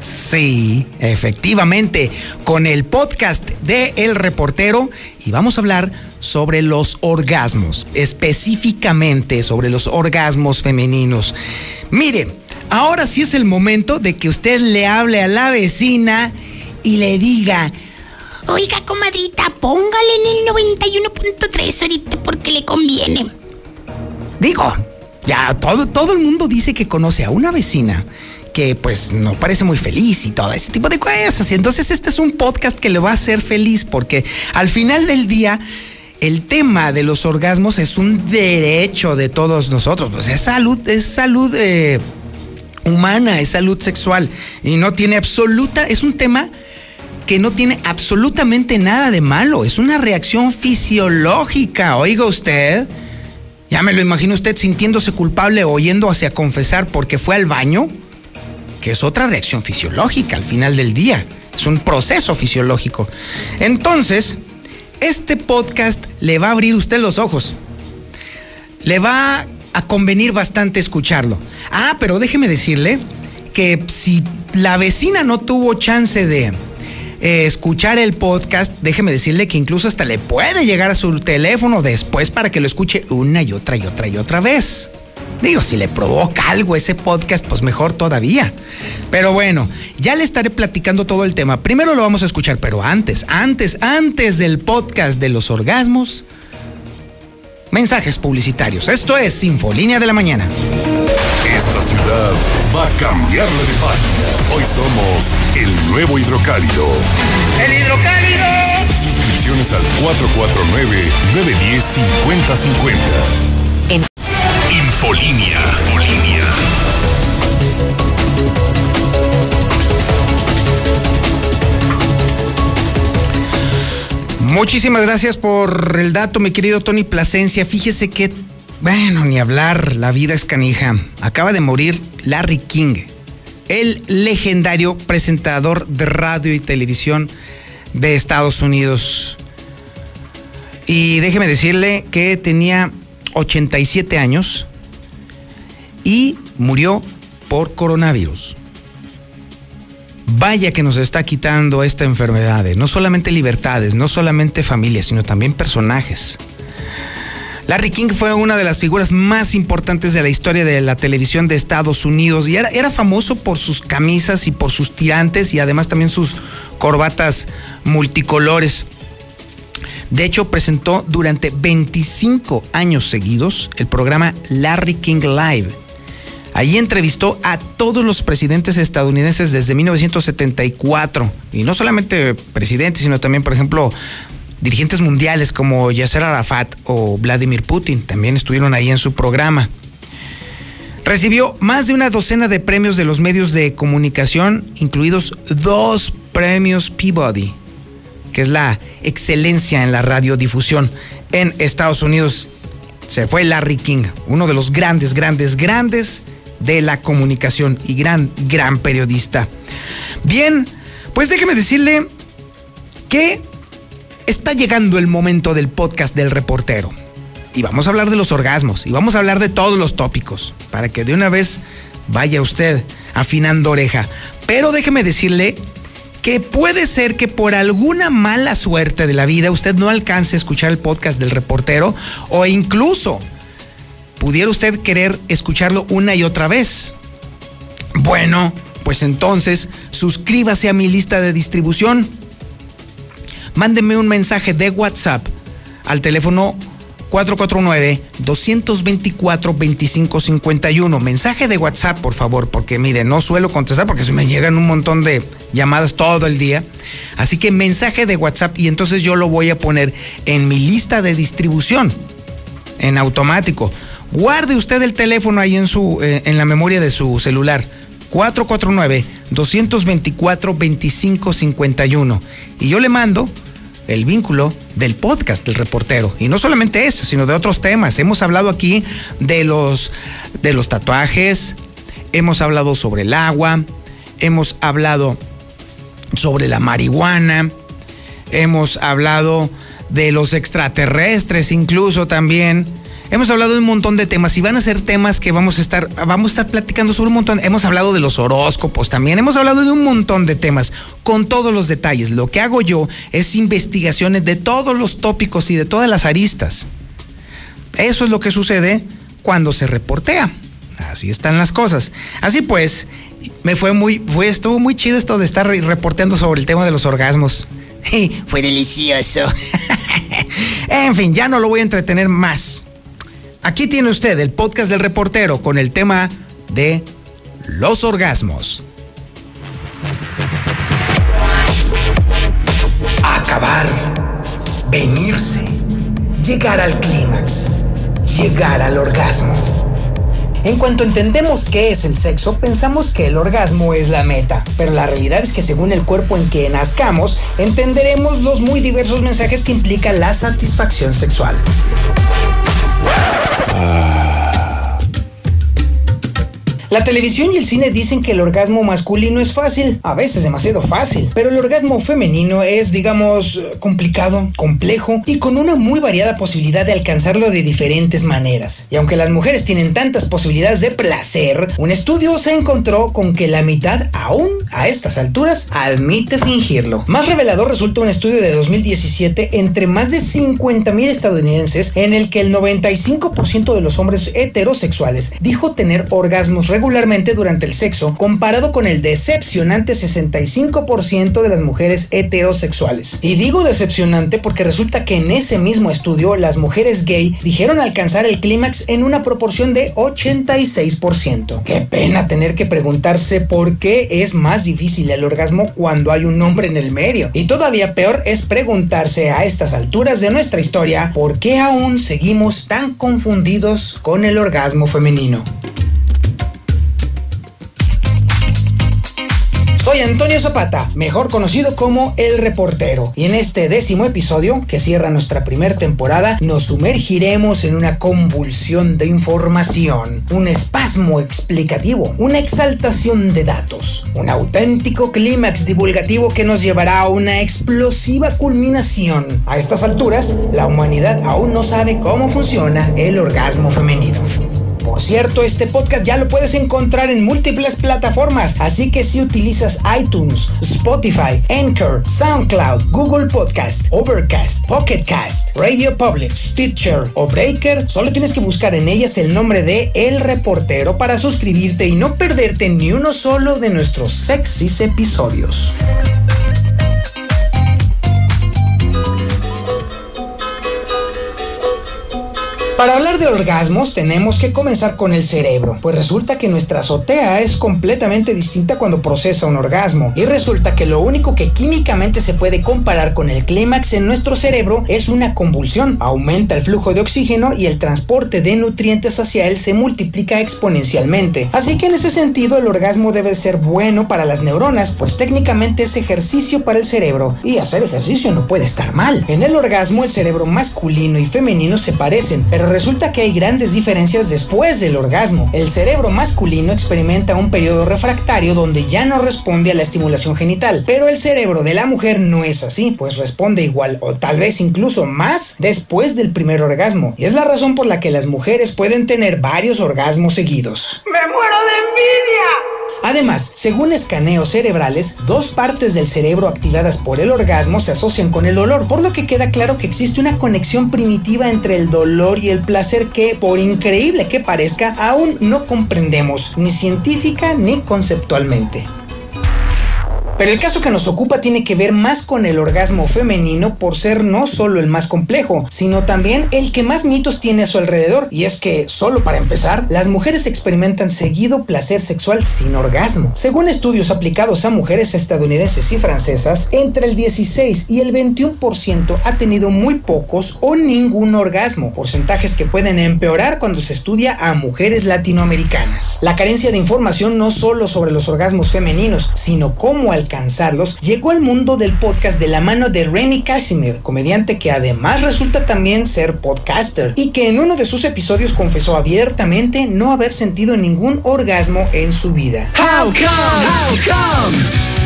Sí, efectivamente, con el podcast de El Reportero y vamos a hablar sobre los orgasmos, específicamente sobre los orgasmos femeninos. Mire, ahora sí es el momento de que usted le hable a la vecina y le diga, Oiga, comadrita, póngale en el 91.3 ahorita porque le conviene. Digo, ya todo, todo el mundo dice que conoce a una vecina que pues no parece muy feliz y todo ese tipo de cosas. Y entonces este es un podcast que le va a hacer feliz porque al final del día el tema de los orgasmos es un derecho de todos nosotros. Pues es salud, es salud eh, humana, es salud sexual y no tiene absoluta, es un tema que no tiene absolutamente nada de malo, es una reacción fisiológica, oiga usted. Ya me lo imagino usted sintiéndose culpable o yendo hacia confesar porque fue al baño, que es otra reacción fisiológica al final del día, es un proceso fisiológico. Entonces, este podcast le va a abrir usted los ojos, le va a convenir bastante escucharlo. Ah, pero déjeme decirle que si la vecina no tuvo chance de eh, escuchar el podcast, déjeme decirle que incluso hasta le puede llegar a su teléfono después para que lo escuche una y otra y otra y otra vez. Digo, si le provoca algo ese podcast, pues mejor todavía. Pero bueno, ya le estaré platicando todo el tema. Primero lo vamos a escuchar, pero antes, antes, antes del podcast de los orgasmos, mensajes publicitarios. Esto es Sinfolínea de la Mañana. Esta ciudad va a cambiarle de página. Hoy somos el nuevo hidrocálido. ¡El hidrocálido! Suscripciones al 449-910-5050. En Infolínea. Infolínea. Muchísimas gracias por el dato, mi querido Tony Plasencia. Fíjese que, bueno, ni hablar, la vida es canija. Acaba de morir Larry King, el legendario presentador de radio y televisión de Estados Unidos. Y déjeme decirle que tenía 87 años y murió por coronavirus. Vaya que nos está quitando esta enfermedad, no solamente libertades, no solamente familias, sino también personajes. Larry King fue una de las figuras más importantes de la historia de la televisión de Estados Unidos y era, famoso por sus camisas y por sus tirantes y además también sus corbatas multicolores. De hecho, presentó durante 25 años seguidos el programa Larry King Live Allí entrevistó a todos los presidentes estadounidenses desde 1974. Y no solamente presidentes, sino también, por ejemplo, dirigentes mundiales como Yasser Arafat o Vladimir Putin. También estuvieron ahí en su programa. Recibió más de una docena de premios de los medios de comunicación, incluidos dos premios Peabody, que es la excelencia en la radiodifusión en Estados Unidos. Se fue Larry King, uno de los grandes, grandes, grandes de la comunicación y gran, gran periodista. Bien, pues déjeme decirle que está llegando el momento del podcast del reportero. Y vamos a hablar de los orgasmos y vamos a hablar de todos los tópicos para que de una vez vaya usted afinando oreja. Pero déjeme decirle que puede ser que por alguna mala suerte de la vida usted no alcance a escuchar el podcast del reportero o incluso pudiera usted querer escucharlo una y otra vez. Bueno, pues entonces suscríbase a mi lista de distribución. Mándeme un mensaje de WhatsApp al teléfono 449-224-2551. Mensaje de WhatsApp, por favor, porque mire, no suelo contestar porque se me llegan un montón de llamadas todo el día. Así que mensaje de WhatsApp y entonces yo lo voy a poner en mi lista de distribución, en automático. Guarde usted el teléfono ahí en, su, eh, en la memoria de su celular. 449-224-2551. Y yo le mando el vínculo del podcast del reportero. Y no solamente eso, sino de otros temas. Hemos hablado aquí de los, de los tatuajes, hemos hablado sobre el agua, hemos hablado sobre la marihuana, hemos hablado de los extraterrestres incluso también Hemos hablado de un montón de temas y van a ser temas que vamos a estar, vamos a estar platicando sobre un montón. Hemos hablado de los horóscopos también, hemos hablado de un montón de temas con todos los detalles. Lo que hago yo es investigaciones de todos los tópicos y de todas las aristas. Eso es lo que sucede cuando se reportea. Así están las cosas. Así pues, me fue muy, fue, estuvo muy chido esto de estar reporteando sobre el tema de los orgasmos. fue delicioso. en fin, ya no lo voy a entretener más. Aquí tiene usted el podcast del reportero con el tema de los orgasmos. Acabar, venirse, llegar al clímax, llegar al orgasmo. En cuanto entendemos qué es el sexo, pensamos que el orgasmo es la meta, pero la realidad es que según el cuerpo en que nazcamos, entenderemos los muy diversos mensajes que implica la satisfacción sexual. 아... La televisión y el cine dicen que el orgasmo masculino es fácil, a veces demasiado fácil, pero el orgasmo femenino es, digamos, complicado, complejo y con una muy variada posibilidad de alcanzarlo de diferentes maneras. Y aunque las mujeres tienen tantas posibilidades de placer, un estudio se encontró con que la mitad, aún a estas alturas, admite fingirlo. Más revelador resulta un estudio de 2017 entre más de 50.000 estadounidenses en el que el 95% de los hombres heterosexuales dijo tener orgasmos regularmente durante el sexo, comparado con el decepcionante 65% de las mujeres heterosexuales. Y digo decepcionante porque resulta que en ese mismo estudio las mujeres gay dijeron alcanzar el clímax en una proporción de 86%. Qué pena tener que preguntarse por qué es más difícil el orgasmo cuando hay un hombre en el medio. Y todavía peor es preguntarse a estas alturas de nuestra historia por qué aún seguimos tan confundidos con el orgasmo femenino. Soy Antonio Zapata, mejor conocido como El Reportero, y en este décimo episodio, que cierra nuestra primera temporada, nos sumergiremos en una convulsión de información, un espasmo explicativo, una exaltación de datos, un auténtico clímax divulgativo que nos llevará a una explosiva culminación. A estas alturas, la humanidad aún no sabe cómo funciona el orgasmo femenino. Por cierto, este podcast ya lo puedes encontrar en múltiples plataformas, así que si utilizas iTunes, Spotify, Anchor, SoundCloud, Google Podcast, Overcast, Pocket Cast, Radio Public, Stitcher o Breaker, solo tienes que buscar en ellas el nombre de El Reportero para suscribirte y no perderte ni uno solo de nuestros sexys episodios. Para hablar de orgasmos tenemos que comenzar con el cerebro, pues resulta que nuestra azotea es completamente distinta cuando procesa un orgasmo y resulta que lo único que químicamente se puede comparar con el clímax en nuestro cerebro es una convulsión. Aumenta el flujo de oxígeno y el transporte de nutrientes hacia él se multiplica exponencialmente. Así que en ese sentido el orgasmo debe ser bueno para las neuronas, pues técnicamente es ejercicio para el cerebro y hacer ejercicio no puede estar mal. En el orgasmo el cerebro masculino y femenino se parecen, pero resulta que hay grandes diferencias después del orgasmo. El cerebro masculino experimenta un periodo refractario donde ya no responde a la estimulación genital, pero el cerebro de la mujer no es así, pues responde igual o tal vez incluso más después del primer orgasmo. Y es la razón por la que las mujeres pueden tener varios orgasmos seguidos. ¡Me muero de envidia! Además, según escaneos cerebrales, dos partes del cerebro activadas por el orgasmo se asocian con el dolor, por lo que queda claro que existe una conexión primitiva entre el dolor y el placer que, por increíble que parezca, aún no comprendemos, ni científica ni conceptualmente. Pero el caso que nos ocupa tiene que ver más con el orgasmo femenino por ser no solo el más complejo, sino también el que más mitos tiene a su alrededor. Y es que, solo para empezar, las mujeres experimentan seguido placer sexual sin orgasmo. Según estudios aplicados a mujeres estadounidenses y francesas, entre el 16 y el 21% ha tenido muy pocos o ningún orgasmo, porcentajes que pueden empeorar cuando se estudia a mujeres latinoamericanas. La carencia de información no solo sobre los orgasmos femeninos, sino cómo al alcanzarlos, llegó al mundo del podcast de la mano de Remy Casimir, comediante que además resulta también ser podcaster y que en uno de sus episodios confesó abiertamente no haber sentido ningún orgasmo en su vida. How come? How come?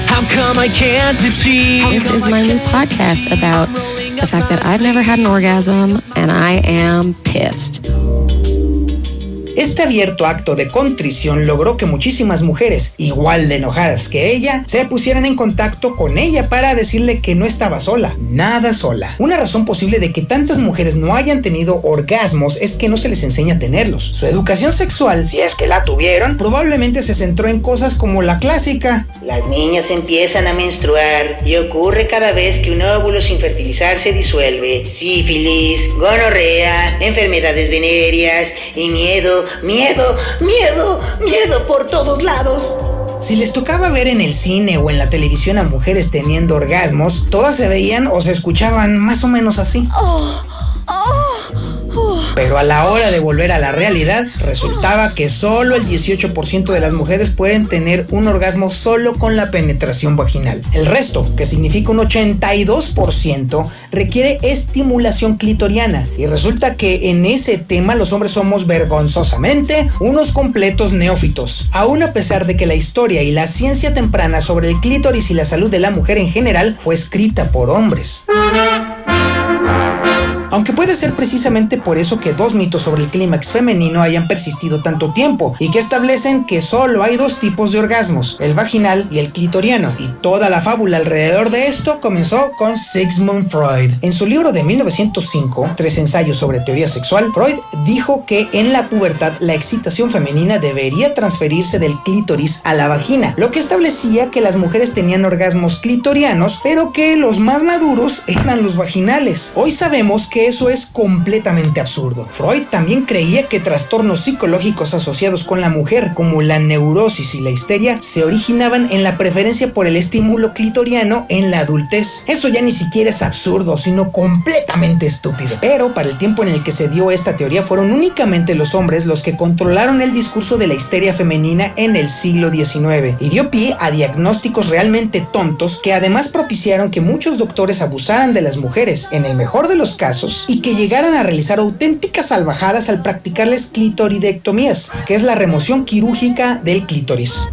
How come I can't This is my new podcast about the fact that I've never had an orgasm and I am pissed. Este abierto acto de contrición logró que muchísimas mujeres, igual de enojadas que ella, se pusieran en contacto con ella para decirle que no estaba sola, nada sola. Una razón posible de que tantas mujeres no hayan tenido orgasmos es que no se les enseña a tenerlos. Su educación sexual, si es que la tuvieron, probablemente se centró en cosas como la clásica. Las niñas empiezan a menstruar y ocurre cada vez que un óvulo sin fertilizar se disuelve. Sífilis, gonorrea, enfermedades venéreas y miedo miedo, miedo, miedo por todos lados. Si les tocaba ver en el cine o en la televisión a mujeres teniendo orgasmos, todas se veían o se escuchaban más o menos así. Oh, oh. Pero a la hora de volver a la realidad, resultaba que solo el 18% de las mujeres pueden tener un orgasmo solo con la penetración vaginal. El resto, que significa un 82%, requiere estimulación clitoriana. Y resulta que en ese tema los hombres somos vergonzosamente unos completos neófitos. Aún a pesar de que la historia y la ciencia temprana sobre el clítoris y la salud de la mujer en general fue escrita por hombres. Aunque puede ser precisamente por eso que dos mitos sobre el clímax femenino hayan persistido tanto tiempo y que establecen que solo hay dos tipos de orgasmos, el vaginal y el clitoriano. Y toda la fábula alrededor de esto comenzó con Sigmund Freud. En su libro de 1905, Tres ensayos sobre teoría sexual, Freud dijo que en la pubertad la excitación femenina debería transferirse del clítoris a la vagina, lo que establecía que las mujeres tenían orgasmos clitorianos, pero que los más maduros eran los vaginales. Hoy sabemos que eso es completamente absurdo. Freud también creía que trastornos psicológicos asociados con la mujer, como la neurosis y la histeria, se originaban en la preferencia por el estímulo clitoriano en la adultez. Eso ya ni siquiera es absurdo, sino completamente estúpido. Pero para el tiempo en el que se dio esta teoría fueron únicamente los hombres los que controlaron el discurso de la histeria femenina en el siglo XIX y dio pie a diagnósticos realmente tontos que además propiciaron que muchos doctores abusaran de las mujeres, en el mejor de los casos, y que llegaran a realizar auténticas salvajadas al practicarles clitoridectomías, que es la remoción quirúrgica del clítoris.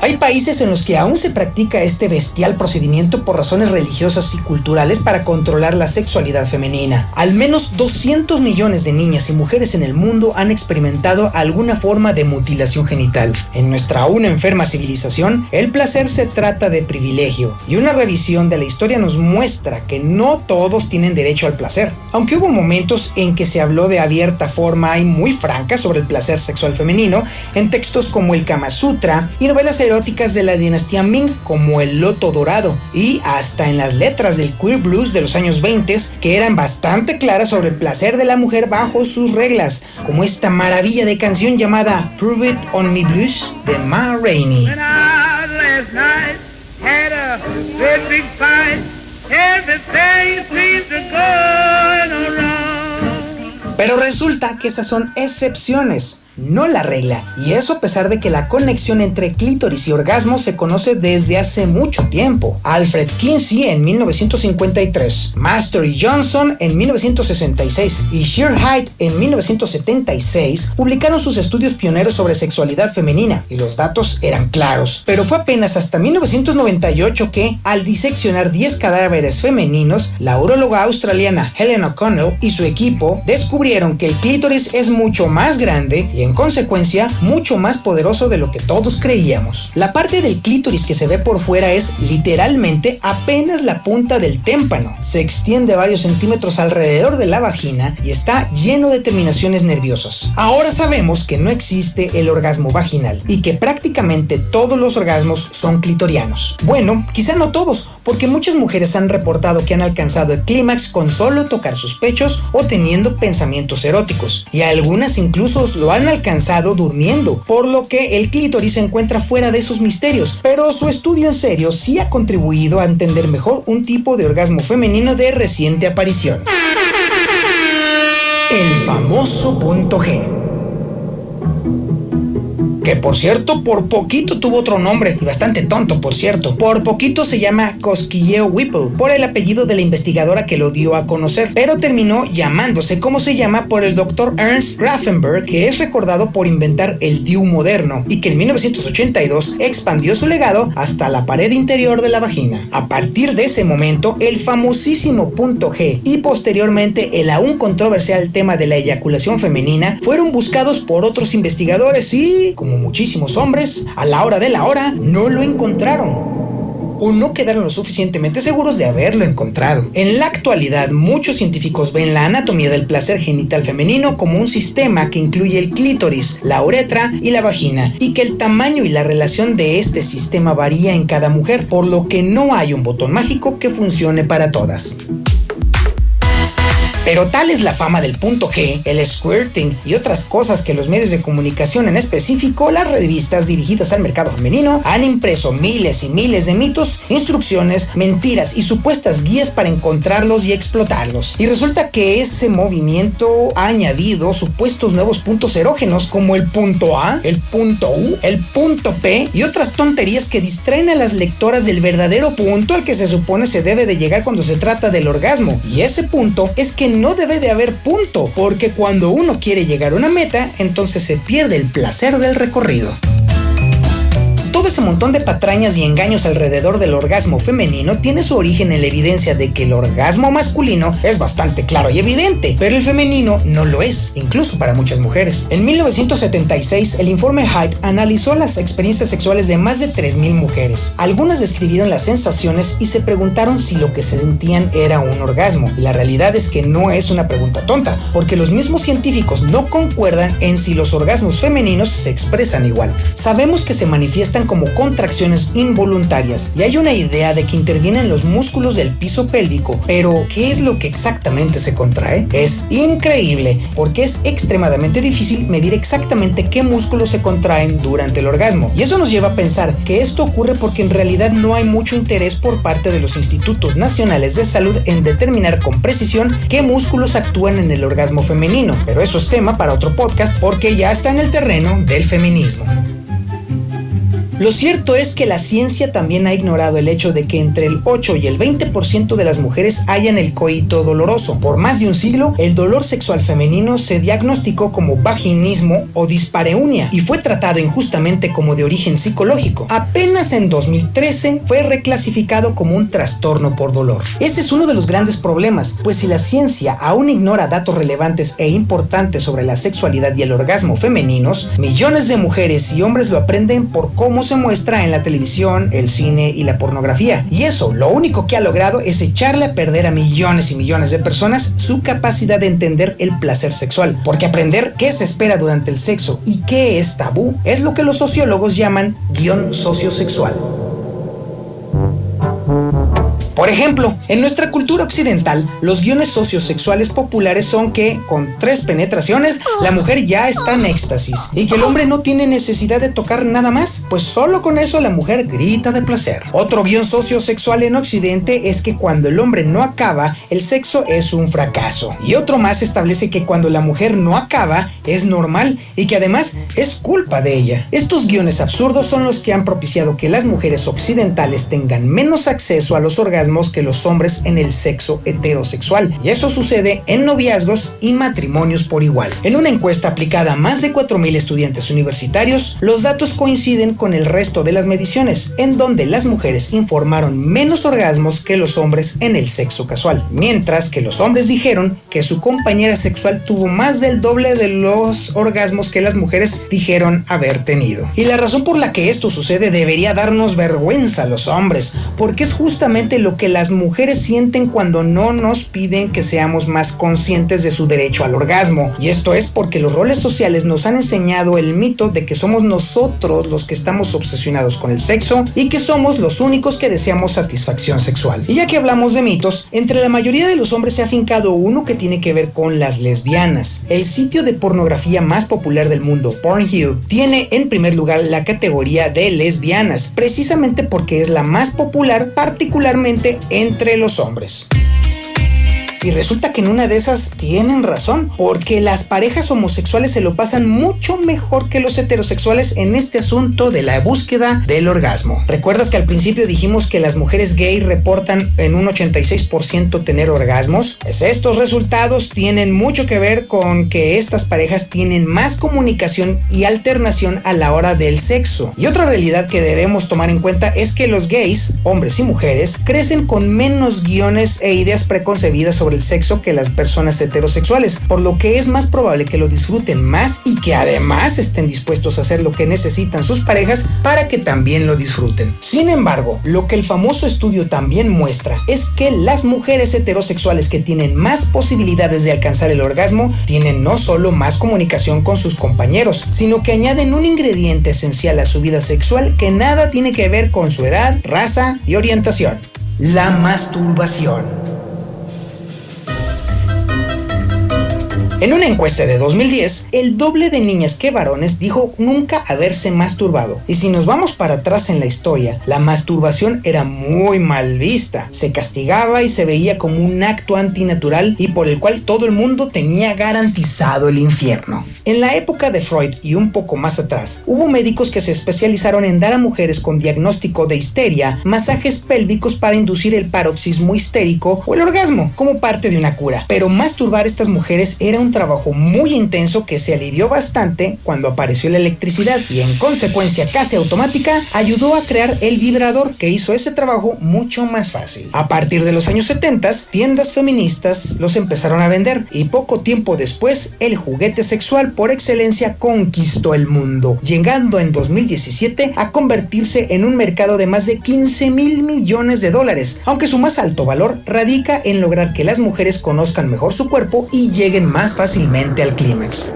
Hay países en los que aún se practica este bestial procedimiento por razones religiosas y culturales para controlar la sexualidad femenina. Al menos 200 millones de niñas y mujeres en el mundo han experimentado alguna forma de mutilación genital. En nuestra aún enferma civilización, el placer se trata de privilegio, y una revisión de la historia nos muestra que no todos tienen derecho al placer. Aunque hubo momentos en que se habló de abierta forma y muy franca sobre el placer sexual femenino, en textos como el Kama Sutra y novelas eróticas de la dinastía Ming como El Loto Dorado y hasta en las letras del queer blues de los años 20 que eran bastante claras sobre el placer de la mujer bajo sus reglas, como esta maravilla de canción llamada Prove It On Me Blues de Ma Rainey. Pero resulta que esas son excepciones no la regla, y eso a pesar de que la conexión entre clítoris y orgasmo se conoce desde hace mucho tiempo. Alfred Kinsey en 1953, Master y Johnson en 1966 y Sheer Height en 1976 publicaron sus estudios pioneros sobre sexualidad femenina, y los datos eran claros. Pero fue apenas hasta 1998 que, al diseccionar 10 cadáveres femeninos, la uróloga australiana Helen O'Connell y su equipo descubrieron que el clítoris es mucho más grande y en consecuencia mucho más poderoso de lo que todos creíamos. La parte del clítoris que se ve por fuera es literalmente apenas la punta del témpano. Se extiende varios centímetros alrededor de la vagina y está lleno de terminaciones nerviosas. Ahora sabemos que no existe el orgasmo vaginal y que prácticamente todos los orgasmos son clitorianos. Bueno, quizá no todos, porque muchas mujeres han reportado que han alcanzado el clímax con solo tocar sus pechos o teniendo pensamientos eróticos, y algunas incluso lo han alcanzado alcanzado durmiendo, por lo que el clítoris se encuentra fuera de sus misterios, pero su estudio en serio sí ha contribuido a entender mejor un tipo de orgasmo femenino de reciente aparición. El famoso punto G que por cierto, por poquito tuvo otro nombre, bastante tonto, por cierto. Por poquito se llama Cosquilleo Whipple, por el apellido de la investigadora que lo dio a conocer, pero terminó llamándose como se llama por el doctor Ernst Grafenberg, que es recordado por inventar el DIU moderno, y que en 1982 expandió su legado hasta la pared interior de la vagina. A partir de ese momento, el famosísimo punto G y posteriormente el aún controversial tema de la eyaculación femenina fueron buscados por otros investigadores y, como muchísimos hombres, a la hora de la hora no lo encontraron o no quedaron lo suficientemente seguros de haberlo encontrado. En la actualidad, muchos científicos ven la anatomía del placer genital femenino como un sistema que incluye el clítoris, la uretra y la vagina, y que el tamaño y la relación de este sistema varía en cada mujer, por lo que no hay un botón mágico que funcione para todas. Pero tal es la fama del punto G, el squirting y otras cosas que los medios de comunicación, en específico las revistas dirigidas al mercado femenino, han impreso miles y miles de mitos, instrucciones, mentiras y supuestas guías para encontrarlos y explotarlos. Y resulta que ese movimiento ha añadido supuestos nuevos puntos erógenos como el punto A, el punto U, el punto P y otras tonterías que distraen a las lectoras del verdadero punto al que se supone se debe de llegar cuando se trata del orgasmo. Y ese punto es que no debe de haber punto, porque cuando uno quiere llegar a una meta, entonces se pierde el placer del recorrido. Todo ese montón de patrañas y engaños alrededor del orgasmo femenino tiene su origen en la evidencia de que el orgasmo masculino es bastante claro y evidente, pero el femenino no lo es, incluso para muchas mujeres. En 1976, el informe Hyde analizó las experiencias sexuales de más de 3.000 mujeres. Algunas describieron las sensaciones y se preguntaron si lo que se sentían era un orgasmo. Y la realidad es que no es una pregunta tonta, porque los mismos científicos no concuerdan en si los orgasmos femeninos se expresan igual. Sabemos que se manifiestan como contracciones involuntarias y hay una idea de que intervienen los músculos del piso pélvico, pero ¿qué es lo que exactamente se contrae? Es increíble, porque es extremadamente difícil medir exactamente qué músculos se contraen durante el orgasmo. Y eso nos lleva a pensar que esto ocurre porque en realidad no hay mucho interés por parte de los institutos nacionales de salud en determinar con precisión qué músculos actúan en el orgasmo femenino. Pero eso es tema para otro podcast porque ya está en el terreno del feminismo. Lo cierto es que la ciencia también ha ignorado el hecho de que entre el 8 y el 20% de las mujeres hayan el coito doloroso. Por más de un siglo, el dolor sexual femenino se diagnosticó como vaginismo o dispareunia y fue tratado injustamente como de origen psicológico. Apenas en 2013 fue reclasificado como un trastorno por dolor. Ese es uno de los grandes problemas, pues si la ciencia aún ignora datos relevantes e importantes sobre la sexualidad y el orgasmo femeninos, millones de mujeres y hombres lo aprenden por cómo se muestra en la televisión, el cine y la pornografía. Y eso lo único que ha logrado es echarle a perder a millones y millones de personas su capacidad de entender el placer sexual. Porque aprender qué se espera durante el sexo y qué es tabú es lo que los sociólogos llaman guion sociosexual. Por ejemplo, en nuestra cultura occidental, los guiones sociosexuales populares son que, con tres penetraciones, la mujer ya está en éxtasis y que el hombre no tiene necesidad de tocar nada más, pues solo con eso la mujer grita de placer. Otro guion sociosexual en Occidente es que cuando el hombre no acaba, el sexo es un fracaso. Y otro más establece que cuando la mujer no acaba, es normal y que además es culpa de ella. Estos guiones absurdos son los que han propiciado que las mujeres occidentales tengan menos acceso a los orgasmos que los hombres en el sexo heterosexual. Y eso sucede en noviazgos y matrimonios por igual. En una encuesta aplicada a más de 4.000 estudiantes universitarios, los datos coinciden con el resto de las mediciones, en donde las mujeres informaron menos orgasmos que los hombres en el sexo casual, mientras que los hombres dijeron que su compañera sexual tuvo más del doble de los orgasmos que las mujeres dijeron haber tenido. Y la razón por la que esto sucede debería darnos vergüenza a los hombres, porque es justamente lo que las mujeres sienten cuando no nos piden que seamos más conscientes de su derecho al orgasmo. Y esto es porque los roles sociales nos han enseñado el mito de que somos nosotros los que estamos obsesionados con el sexo y que somos los únicos que deseamos satisfacción sexual. Y ya que hablamos de mitos, entre la mayoría de los hombres se ha afincado uno que tiene que ver con las lesbianas. El sitio de pornografía más popular del mundo, Pornhub, tiene en primer lugar la categoría de lesbianas, precisamente porque es la más popular particularmente entre los hombres. Y resulta que en una de esas tienen razón, porque las parejas homosexuales se lo pasan mucho mejor que los heterosexuales en este asunto de la búsqueda del orgasmo. ¿Recuerdas que al principio dijimos que las mujeres gay reportan en un 86% tener orgasmos? Pues estos resultados tienen mucho que ver con que estas parejas tienen más comunicación y alternación a la hora del sexo. Y otra realidad que debemos tomar en cuenta es que los gays, hombres y mujeres, crecen con menos guiones e ideas preconcebidas el sexo que las personas heterosexuales, por lo que es más probable que lo disfruten más y que además estén dispuestos a hacer lo que necesitan sus parejas para que también lo disfruten. Sin embargo, lo que el famoso estudio también muestra es que las mujeres heterosexuales que tienen más posibilidades de alcanzar el orgasmo tienen no solo más comunicación con sus compañeros, sino que añaden un ingrediente esencial a su vida sexual que nada tiene que ver con su edad, raza y orientación. La masturbación. En una encuesta de 2010, el doble de niñas que varones dijo nunca haberse masturbado. Y si nos vamos para atrás en la historia, la masturbación era muy mal vista. Se castigaba y se veía como un acto antinatural y por el cual todo el mundo tenía garantizado el infierno. En la época de Freud y un poco más atrás, hubo médicos que se especializaron en dar a mujeres con diagnóstico de histeria masajes pélvicos para inducir el paroxismo histérico o el orgasmo como parte de una cura. Pero masturbar a estas mujeres era un un trabajo muy intenso que se alivió bastante cuando apareció la electricidad y en consecuencia casi automática ayudó a crear el vibrador que hizo ese trabajo mucho más fácil. A partir de los años 70, tiendas feministas los empezaron a vender y poco tiempo después el juguete sexual por excelencia conquistó el mundo, llegando en 2017 a convertirse en un mercado de más de 15 mil millones de dólares, aunque su más alto valor radica en lograr que las mujeres conozcan mejor su cuerpo y lleguen más fácilmente al clímax.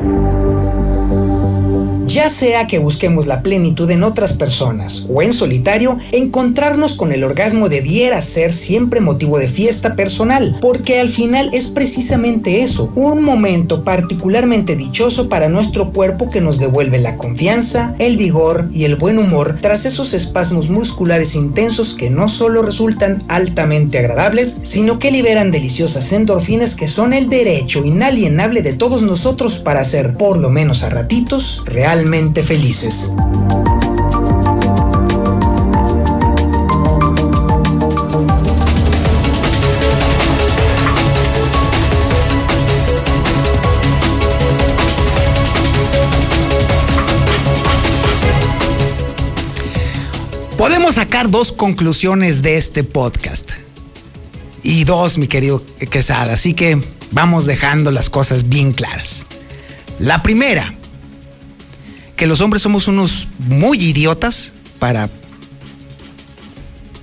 Ya sea que busquemos la plenitud en otras personas o en solitario, encontrarnos con el orgasmo debiera ser siempre motivo de fiesta personal, porque al final es precisamente eso, un momento particularmente dichoso para nuestro cuerpo que nos devuelve la confianza, el vigor y el buen humor tras esos espasmos musculares intensos que no solo resultan altamente agradables, sino que liberan deliciosas endorfinas que son el derecho inalienable de todos nosotros para ser, por lo menos a ratitos, felices. Podemos sacar dos conclusiones de este podcast. Y dos, mi querido Quesada. Así que vamos dejando las cosas bien claras. La primera, que los hombres somos unos muy idiotas para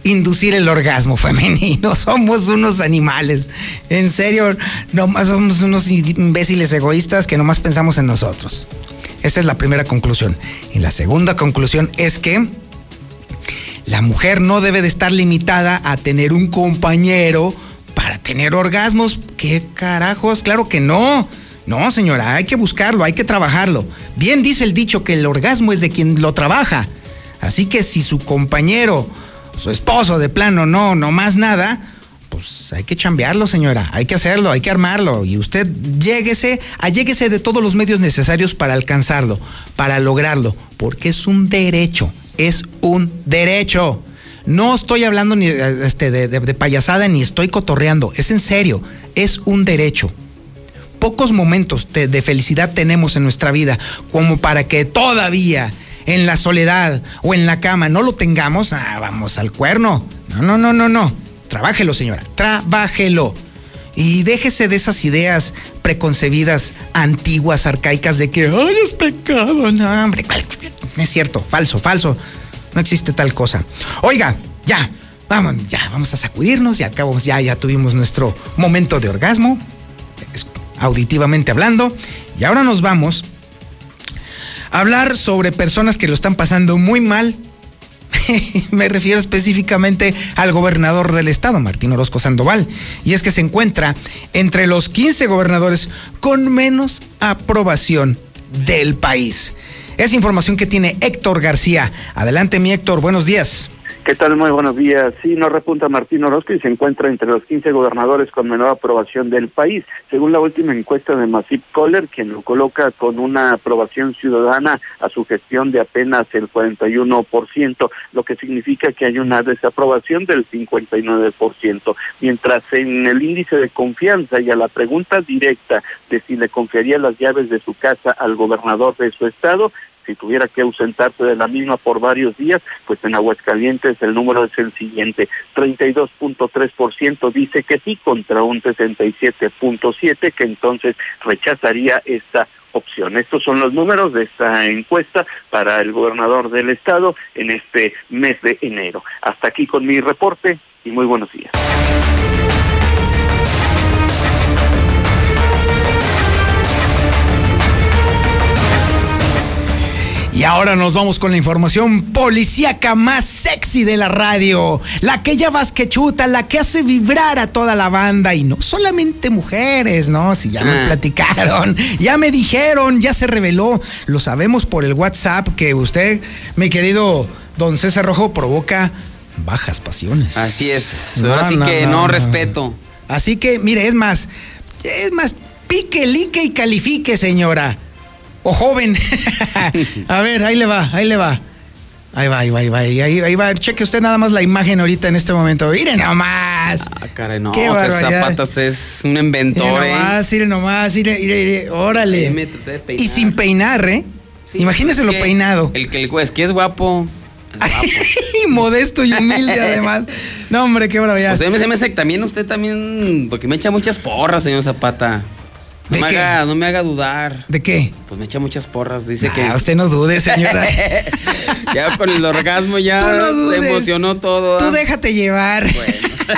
inducir el orgasmo femenino. Somos unos animales. En serio, nomás somos unos imbéciles egoístas que nomás pensamos en nosotros. Esa es la primera conclusión. Y la segunda conclusión es que la mujer no debe de estar limitada a tener un compañero para tener orgasmos. ¿Qué carajos? Claro que no. No, señora, hay que buscarlo, hay que trabajarlo. Bien dice el dicho que el orgasmo es de quien lo trabaja. Así que si su compañero, su esposo de plano no, no más nada, pues hay que chambearlo, señora, hay que hacerlo, hay que armarlo. Y usted lléguese, alléguese de todos los medios necesarios para alcanzarlo, para lograrlo, porque es un derecho, es un derecho. No estoy hablando ni este, de, de payasada ni estoy cotorreando, es en serio, es un derecho pocos momentos de, felicidad tenemos en nuestra vida como para que todavía en la soledad o en la cama no lo tengamos, ah, vamos al cuerno. No, no, no, no, no. Trabájelo, señora. Trabájelo. Y déjese de esas ideas preconcebidas, antiguas, arcaicas de que, ay, es pecado. No, hombre, es cierto, falso, falso. No existe tal cosa. Oiga, ya, vamos, ya, vamos a sacudirnos y acabamos, ya, ya tuvimos nuestro momento de orgasmo auditivamente hablando. Y ahora nos vamos a hablar sobre personas que lo están pasando muy mal. Me refiero específicamente al gobernador del estado, Martín Orozco Sandoval. Y es que se encuentra entre los 15 gobernadores con menos aprobación del país. Es información que tiene Héctor García. Adelante, mi Héctor, buenos días. ¿Qué tal? Muy buenos días. Sí, no repunta Martín Orozco y se encuentra entre los 15 gobernadores con menor aprobación del país, según la última encuesta de Masip Kohler, quien lo coloca con una aprobación ciudadana a su gestión de apenas el 41%, lo que significa que hay una desaprobación del 59%, mientras en el índice de confianza y a la pregunta directa de si le confiaría las llaves de su casa al gobernador de su estado, si tuviera que ausentarse de la misma por varios días, pues en Aguascalientes el número es el siguiente, 32.3% dice que sí contra un 67.7 que entonces rechazaría esta opción. Estos son los números de esta encuesta para el gobernador del estado en este mes de enero. Hasta aquí con mi reporte y muy buenos días. Y ahora nos vamos con la información policíaca más sexy de la radio. La que ya vas que chuta, la que hace vibrar a toda la banda. Y no solamente mujeres, ¿no? Si ya me ah. platicaron, ya me dijeron, ya se reveló. Lo sabemos por el WhatsApp que usted, mi querido don César Rojo, provoca bajas pasiones. Así es. Ahora sí que no, respeto. Así que, mire, es más, es más, pique, lique y califique, señora o joven. a ver, ahí le va, ahí le va. Ahí va, ahí va, ahí va, ahí, va. Cheque usted nada más la imagen ahorita en este momento. Mire nomás. Ah, caray, no. Qué usted Zapata, usted es un inventor, mire nomás, mire nomás, mire, mire, órale. y sin peinar, ¿eh? Imagínese lo peinado. El que es que es guapo. Modesto y humilde además. No, hombre, qué barbaridad. Usted me, me también, usted también, porque me echa muchas porras, señor Zapata. No me, haga, no me haga dudar. ¿De qué? Pues me echa muchas porras. Dice que. usted no dude, señora. ya con el orgasmo ya se emocionó todo. Tú ¿ah? déjate llevar.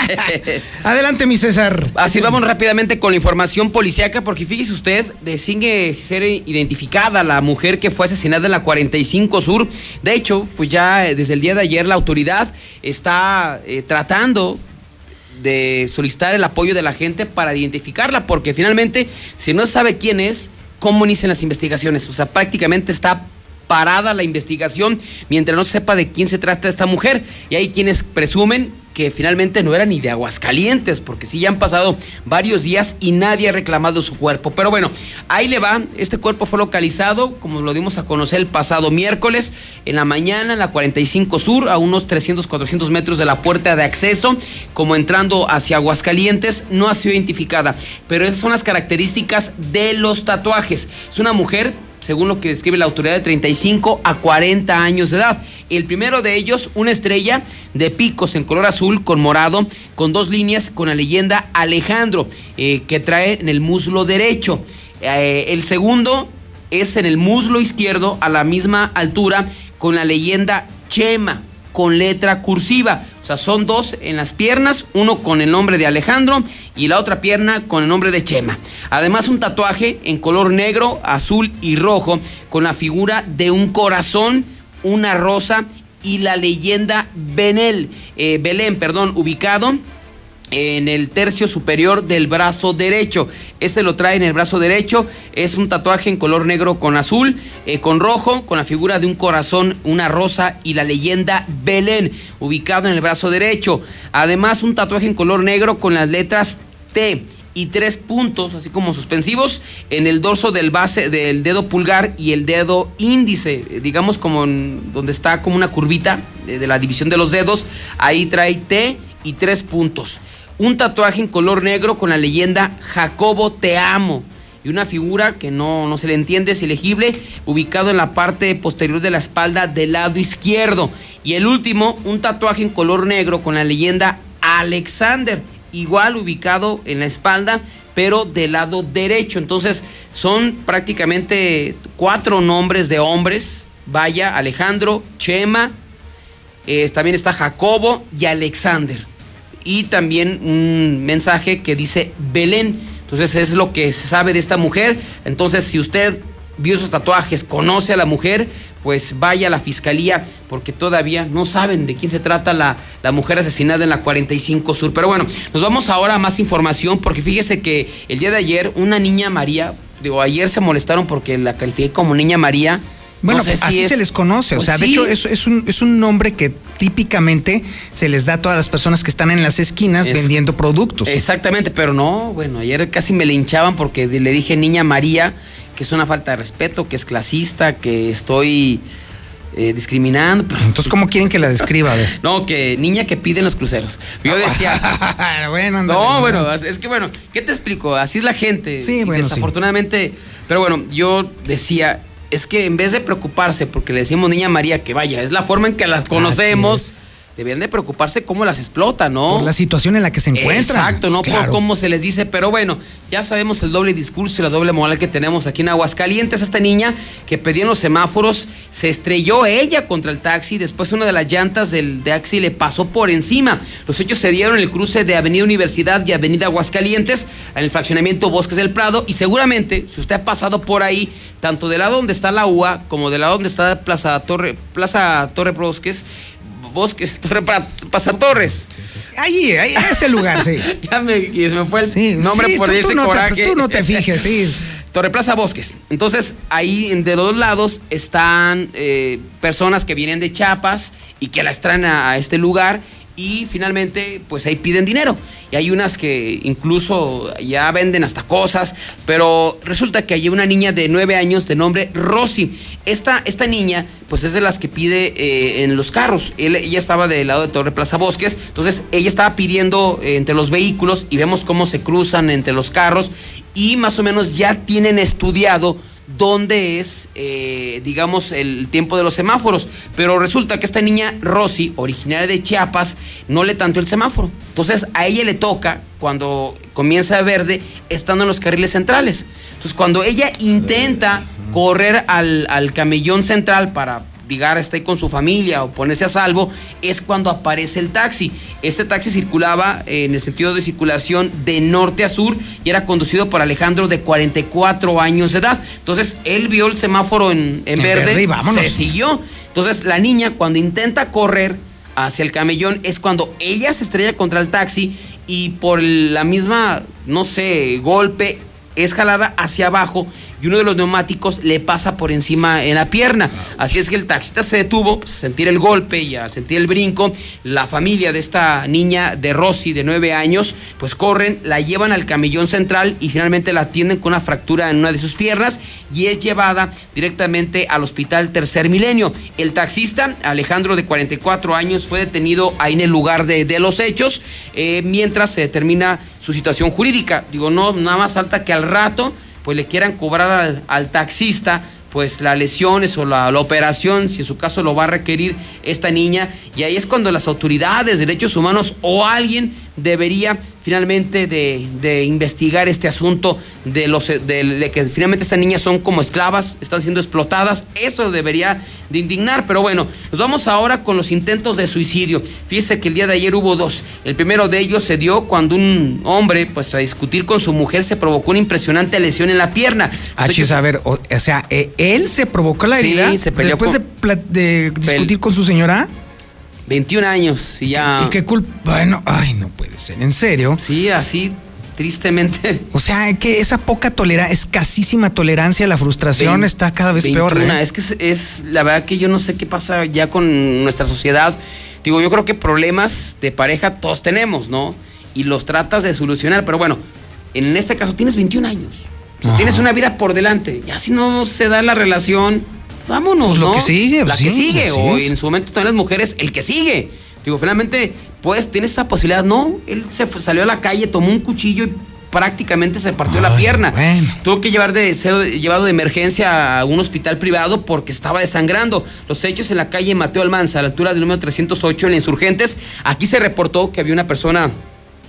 Adelante, mi César. Así vamos rápidamente con la información policíaca, porque fíjese usted, sigue ser identificada la mujer que fue asesinada en la 45 Sur. De hecho, pues ya eh, desde el día de ayer la autoridad está eh, tratando de solicitar el apoyo de la gente para identificarla, porque finalmente, si no sabe quién es, ¿cómo inician las investigaciones? O sea, prácticamente está parada la investigación mientras no sepa de quién se trata esta mujer. Y hay quienes presumen que finalmente no era ni de Aguascalientes, porque sí ya han pasado varios días y nadie ha reclamado su cuerpo. Pero bueno, ahí le va, este cuerpo fue localizado, como lo dimos a conocer el pasado miércoles, en la mañana, en la 45 Sur, a unos 300, 400 metros de la puerta de acceso, como entrando hacia Aguascalientes, no ha sido identificada, pero esas son las características de los tatuajes. Es una mujer según lo que describe la autoridad, de 35 a 40 años de edad. El primero de ellos, una estrella de picos en color azul con morado, con dos líneas con la leyenda Alejandro, eh, que trae en el muslo derecho. Eh, el segundo es en el muslo izquierdo, a la misma altura, con la leyenda Chema, con letra cursiva. Son dos en las piernas, uno con el nombre de Alejandro y la otra pierna con el nombre de Chema. Además, un tatuaje en color negro, azul y rojo con la figura de un corazón, una rosa y la leyenda Benel, eh, Belén, perdón, ubicado en el tercio superior del brazo derecho. Este lo trae en el brazo derecho. Es un tatuaje en color negro con azul, eh, con rojo, con la figura de un corazón, una rosa y la leyenda Belén, ubicado en el brazo derecho. Además, un tatuaje en color negro con las letras T y tres puntos, así como suspensivos, en el dorso del base del dedo pulgar y el dedo índice, digamos como donde está como una curvita de, de la división de los dedos. Ahí trae T y tres puntos un tatuaje en color negro con la leyenda Jacobo te amo y una figura que no, no se le entiende, es ilegible, ubicado en la parte posterior de la espalda del lado izquierdo. Y el último, un tatuaje en color negro con la leyenda Alexander, igual ubicado en la espalda, pero del lado derecho. Entonces son prácticamente cuatro nombres de hombres. Vaya, Alejandro, Chema, eh, también está Jacobo y Alexander y también un mensaje que dice Belén. Entonces es lo que se sabe de esta mujer. Entonces si usted vio esos tatuajes, conoce a la mujer, pues vaya a la fiscalía porque todavía no saben de quién se trata la, la, mujer asesinada en la 45 Sur. Pero bueno, nos vamos ahora a más información porque fíjese que el día de ayer una niña María, digo, ayer se molestaron porque la califiqué como niña María bueno, así se les conoce. o pues sea, de hecho, es, es, un, es un nombre que típicamente se les da a todas las personas que están en las esquinas vendiendo productos. Exactamente, pero no, bueno, ayer casi me linchaban porque le dije niña María, que es una falta de respeto, que es clasista, que estoy eh, discriminando. Entonces, ¿cómo quieren que la describa? no, que niña que piden los cruceros. Yo decía. bueno, no, bueno, es que bueno, ¿qué te explico? Así es la gente. Sí, bueno. Desafortunadamente, pero bueno, yo decía es que en vez de preocuparse porque le decimos niña María que vaya, es la forma en que las conocemos. Deben de preocuparse cómo las explota, ¿no? Por la situación en la que se encuentran. Exacto, no por cómo se les dice, pero bueno, ya sabemos el doble discurso y la doble moral que tenemos aquí en Aguascalientes. Esta niña que pedía en los semáforos, se estrelló ella contra el taxi, después una de las llantas del taxi le pasó por encima. Los hechos se dieron en el cruce de Avenida Universidad y Avenida Aguascalientes, en el fraccionamiento Bosques del Prado, y seguramente, si usted ha pasado por ahí, tanto del lado donde está la UA como del lado donde está Plaza Torre, Plaza Torre Bosques, Bosques, Torre Pasatorres. Ahí, ahí, ese lugar, sí. ya me, me fue el nombre por ese tú no coraje. Te, tú no te fijes, sí. Torre Plaza Bosques. Entonces, ahí de los dos lados están eh, personas que vienen de Chiapas y que las traen a, este lugar y finalmente pues ahí piden dinero. Y hay unas que incluso ya venden hasta cosas, pero resulta que hay una niña de nueve años de nombre Rosy. Esta, esta niña pues es de las que pide eh, en los carros. ella estaba del lado de Torre Plaza Bosques, entonces ella estaba pidiendo eh, entre los vehículos y vemos cómo se cruzan entre los carros y más o menos ya tienen estudiado dónde es, eh, digamos, el tiempo de los semáforos. Pero resulta que esta niña Rosy, originaria de Chiapas, no le tanto el semáforo. Entonces a ella le toca, cuando comienza a verde, estando en los carriles centrales. Entonces cuando ella intenta correr al, al camellón central para ahí con su familia o ponerse a salvo, es cuando aparece el taxi. Este taxi circulaba en el sentido de circulación de norte a sur y era conducido por Alejandro de 44 años de edad. Entonces él vio el semáforo en, verde, y se siguió. Entonces la niña cuando intenta correr hacia el camellón es cuando ella se estrella contra el taxi y por la misma, no sé, golpe es jalada hacia abajo y uno de los neumáticos le pasa por encima en la pierna. Así es que el taxista se detuvo, pues, sentir el golpe y al sentir el brinco, la familia de esta niña de Rosy de nueve años, pues corren, la llevan al camellón central y finalmente la atienden con una fractura en una de sus piernas y es llevada directamente al hospital Tercer Milenio. El taxista, Alejandro de 44 años, fue detenido ahí en el lugar de, los hechos eh, mientras se determina su situación jurídica. Digo, no, nada más falta que al rato pues le quieran cobrar al, taxista pues las lesiones o la, operación, si en su caso lo va a requerir esta niña. Y ahí es cuando las autoridades, derechos humanos o alguien debería finalmente de, investigar este asunto de, los, de, que finalmente estas niñas son como esclavas, están siendo explotadas. Eso debería de indignar. Pero bueno, nos vamos ahora con los intentos de suicidio. Fíjese que el día de ayer hubo dos. El primero de ellos se dio cuando un hombre, pues a discutir con su mujer, se provocó una impresionante lesión en la pierna. Ah, a ver, o, sea, eh, él se provocó la herida se peleó después de, discutir con su señora. 21 años y ya. ¿Y qué culpa? Bueno, ay, no ¿en serio? Sí, así tristemente. O sea, que esa poca tolerancia, escasísima tolerancia a la frustración está cada vez peor. ¿eh? Es que es, la verdad que yo no sé qué pasa ya con nuestra sociedad. Digo, yo creo que problemas de pareja todos tenemos, ¿no? Y los tratas de solucionar, pero bueno, en este caso tienes 21 años. O sea, tienes una vida por delante. Ya si no se da la relación, vámonos, pues Lo que sigue, La pues que sigue. O en su momento también las mujeres, el que sigue. Digo, finalmente, pues tienes esa posibilidad. No, él se salió a la calle, tomó un cuchillo y prácticamente se partió la pierna. Tuvo que llevar de ser llevado de emergencia a un hospital privado porque estaba desangrando. Los hechos en la calle Mateo Almanza, a la altura del número 308 en Insurgentes. Aquí se reportó que había una persona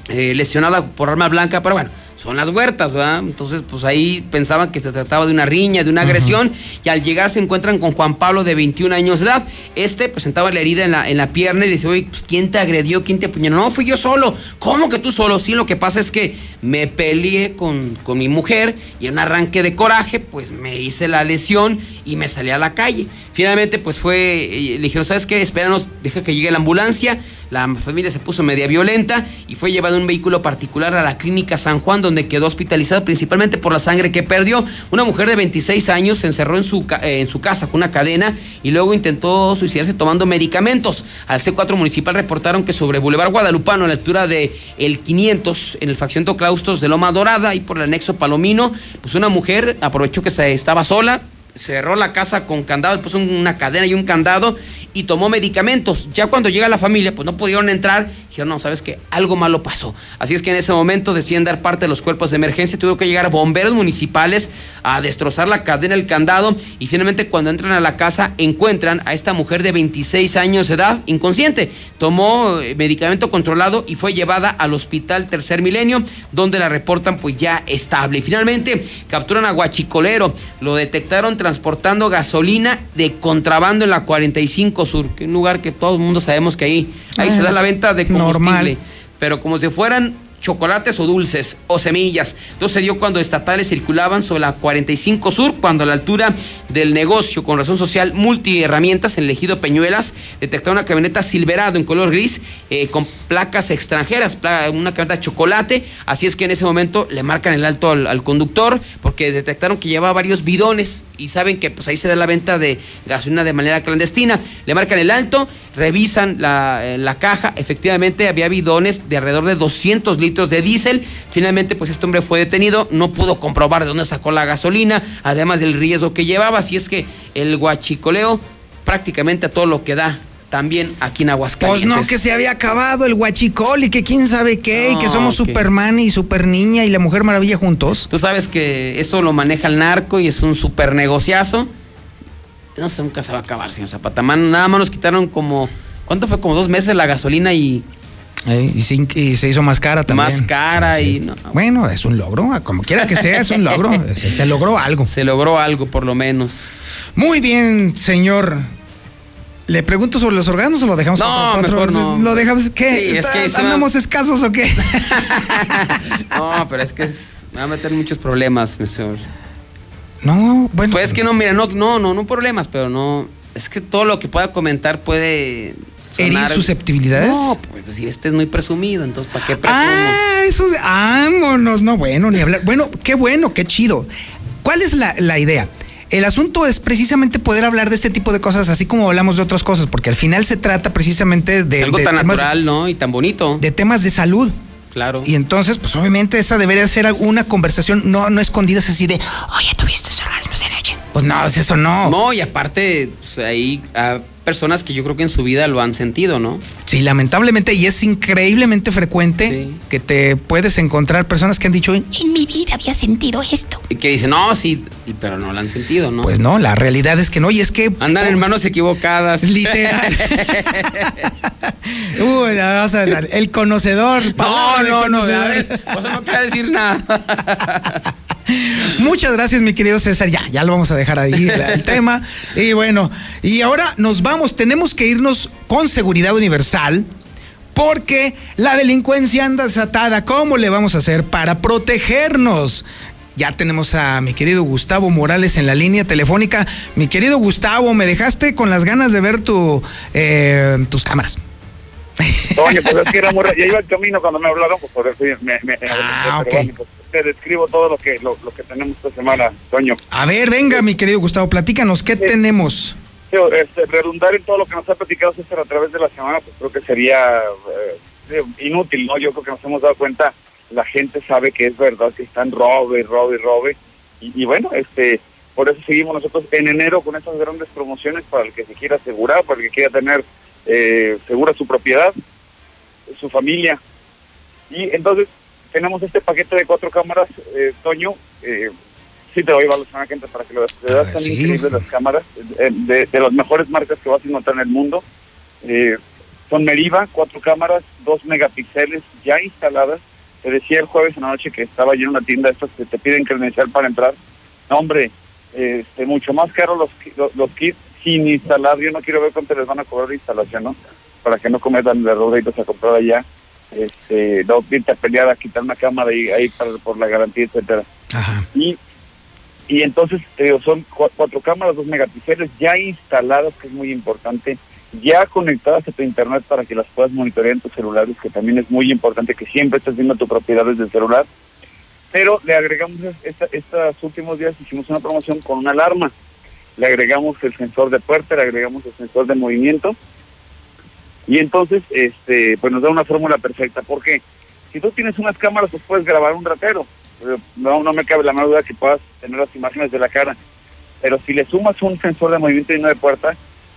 eh, lesionada por arma blanca, pero bueno, son las huertas, ¿verdad? Entonces, pues ahí pensaban que se trataba de una riña, de una agresión, y al llegar se encuentran con Juan Pablo de 21 años de edad. Este presentaba la herida en la, en la pierna y dice, oye, pues ¿quién te agredió? ¿Quién te apuñaló? No, fui yo solo. ¿Cómo que tú solo? Sí, lo que pasa es que me peleé con, con mi mujer y en un arranque de coraje, pues me hice la lesión y me salí a la calle. Finalmente, pues fue, eh, le dijeron, ¿sabes qué? Espéranos, deja que llegue la ambulancia. La familia se puso media violenta y fue llevado en un vehículo particular a la clínica San Juan, donde quedó hospitalizado principalmente por la sangre que perdió. Una mujer de 26 años se encerró en su, eh, en su casa con una cadena y luego intentó suicidarse tomando medicamentos. Al C4 municipal reportaron que sobre Boulevard Guadalupano, a la altura de el 500, en el faccionto Claustos de Loma Dorada y por el anexo Palomino, pues una mujer aprovechó que se estaba sola, cerró la casa con candado, puso una cadena y un candado y tomó medicamentos. Ya cuando llega la familia, pues no pudieron entrar. Dijeron, no, sabes que algo malo pasó. Así es que en ese momento deciden dar parte de los cuerpos de emergencia. Tuvieron que llegar bomberos municipales a destrozar la cadena, el candado. Y finalmente, cuando entran a la casa, encuentran a esta mujer de 26 años de edad, inconsciente. Tomó eh, medicamento controlado y fue llevada al hospital Tercer Milenio, donde la reportan pues ya estable. Y finalmente, capturan a Guachicolero. Lo detectaron transportando gasolina de contrabando en la 45 Sur, que es un lugar que todo el mundo sabemos que ahí, ahí se da la venta de combustible. Normal. Pero como si fueran chocolates o dulces o semillas. Entonces se dio cuando estatales circulaban sobre la 45 Sur, cuando a la altura del negocio con razón social multiherramientas en el ejido Peñuelas detectaron una camioneta Silverado en color gris eh, con placas extranjeras, una camioneta chocolate. Así es que en ese momento le marcan el alto al, conductor porque detectaron que llevaba varios bidones y saben que pues ahí se da la venta de gasolina de manera clandestina. Le marcan el alto, revisan la, eh, la caja, efectivamente había bidones de alrededor de 200 litros de diésel. Finalmente, pues este hombre fue detenido, no pudo comprobar de dónde sacó la gasolina, además del riesgo que llevaba. Así es que el guachicoleo prácticamente a todo lo que da también aquí en Aguascalientes. Pues no, que se había acabado el guachicol y que quién sabe qué, y que somos Superman y Super Niña y la Mujer Maravilla juntos. Tú sabes que eso lo maneja el narco y es un super negociazo. No sé, nunca se va a acabar, señor Zapata. nada más nos quitaron como, ¿cuánto fue? Como dos meses la gasolina y y, se hizo más cara también. Más cara y Bueno, es un logro, como quiera que sea, es un logro. se, logró algo. Se logró algo, por lo menos. Muy bien, señor. ¿Le pregunto sobre los órganos o lo dejamos no, mejor no. ¿Lo dejamos qué? es que ¿Andamos escasos o qué? no, pero es que es, me va a meter muchos problemas, señor. No, bueno. Pues es que no, mira, no, no, no, no problemas, pero no. Es que todo lo que pueda comentar puede ¿Herir susceptibilidades? No, pues decir, este es muy presumido, entonces ¿para qué presumo? Ah, eso vámonos, no, bueno, ni hablar. Bueno, qué bueno, qué chido. ¿Cuál es la, idea? El asunto es precisamente poder hablar de este tipo de cosas, así como hablamos de otras cosas, porque al final se trata precisamente de. Algo tan natural, ¿no? Y tan bonito. De temas de salud. Claro. Y entonces, pues obviamente esa debería ser una conversación no, no escondida así de, oye, ¿tuviste orgasmos de noche? Pues no, eso no. No, y aparte, pues, ahí ah, personas que yo creo que en su vida lo han sentido, ¿no? Sí, lamentablemente, y es increíblemente frecuente que te puedes encontrar personas que han dicho, en mi vida había sentido esto. Y que dicen, no, sí, pero no lo han sentido, ¿no? Pues no, la realidad es que no, y es que... Andan en manos equivocadas. Literal. Uy, el conocedor. No, no, no, o sea, no quiero decir nada. Muchas gracias, mi querido César. Ya, ya lo vamos a dejar ahí el, tema. Y bueno, y ahora nos vamos. Tenemos que irnos con seguridad universal porque la delincuencia anda desatada. ¿Cómo le vamos a hacer para protegernos? Ya tenemos a mi querido Gustavo Morales en la línea telefónica. Mi querido Gustavo, me dejaste con las ganas de ver tu, eh, tus cámaras. Oye, pues es que era muy... Ya iba el camino cuando me hablaron, pues por eso me... me ah, te describo todo lo que lo, que tenemos esta semana, Toño. A ver, venga, mi querido Gustavo, platícanos, ¿qué tenemos? Este, redundar en todo lo que nos ha platicado César a través de la semana, pues creo que sería eh, inútil, ¿no? Yo creo que nos hemos dado cuenta, la gente sabe que es verdad que están robe, robe, robe, y, y bueno, este por eso seguimos nosotros en enero con estas grandes promociones para el que se quiera asegurar, para el que quiera tener eh, segura su propiedad, su familia. Y entonces tenemos este paquete de cuatro cámaras, eh, Toño. Eh, sí te voy a llevar la semana que entra para que lo veas. Verdad, están increíbles las cámaras, eh, de, de, las mejores marcas que vas a encontrar en el mundo. Eh, son Meriva, cuatro cámaras, dos megapíxeles ya instaladas. Te decía el jueves en la noche que estaba allí en una tienda estas que te piden credencial para entrar. No, hombre, este, mucho más caro los, los, kits sin instalar. Yo no quiero ver cuánto les van a cobrar de instalación, ¿no? Para que no cometan el error de a comprar allá este, no irte a pelear a quitar una cámara y ahí para, por la garantía, etcétera. Y, y entonces son cuatro cámaras, dos megapíxeles ya instaladas, que es muy importante, ya conectadas a tu internet para que las puedas monitorear en tus celulares, que también es muy importante que siempre estés viendo tu propiedad desde el celular. Pero le agregamos, estos últimos días hicimos una promoción con una alarma. Le agregamos el sensor de puerta, le agregamos el sensor de movimiento y entonces, este, pues nos da una fórmula perfecta. porque Si tú tienes unas cámaras, pues puedes grabar un ratero. No, no me cabe la menor duda que puedas tener las imágenes de la cara. Pero si le sumas un sensor de movimiento y no de puerta,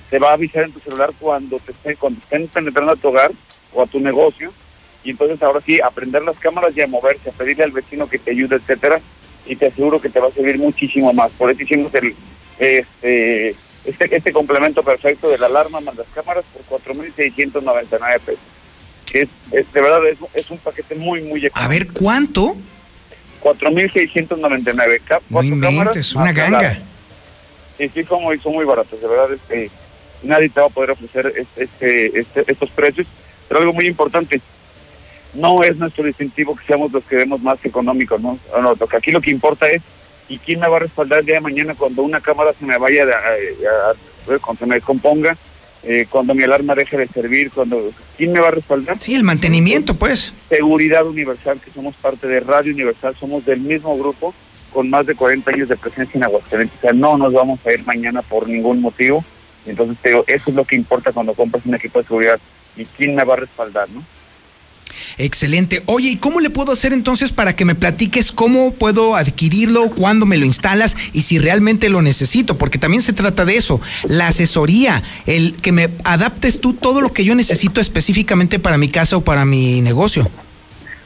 te va a avisar en tu celular cuando te esté, cuando estén penetrando a tu hogar o a tu negocio. Y entonces ahora sí, aprender las cámaras y a moverse, a pedirle al vecino que te ayude, etcétera. Y te aseguro que te va a servir muchísimo más. Por eso hicimos el, este, este, este complemento perfecto de la alarma más las cámaras por 4.699 pesos. Es, es, de verdad, es, es un paquete muy, muy económico. A ver, ¿cuánto? 4.699. Cuatro cámaras es una ganga. Sí, sí, son muy, son muy baratos. De verdad, este, nadie te va a poder ofrecer este, este, estos precios. Pero algo muy importante, no es nuestro distintivo que seamos los que vemos más económicos, ¿no? no que aquí lo que importa es y quién me va a respaldar el día de mañana cuando una cámara se me vaya, a, a, cuando se me descomponga, eh, cuando mi alarma deje de servir, cuando quién me va a respaldar. Sí, el mantenimiento, pues. Seguridad Universal, que somos parte de Radio Universal, somos del mismo grupo con más de 40 años de presencia en Aguascalientes. O sea, no nos vamos a ir mañana por ningún motivo. Entonces, te digo, eso es lo que importa cuando compras un equipo de seguridad y quién me va a respaldar, ¿no? Excelente. Oye, ¿y cómo le puedo hacer entonces para que me platiques cómo puedo adquirirlo, cuándo me lo instalas y si realmente lo necesito? Porque también se trata de eso, la asesoría, el que me adaptes tú todo lo que yo necesito específicamente para mi casa o para mi negocio.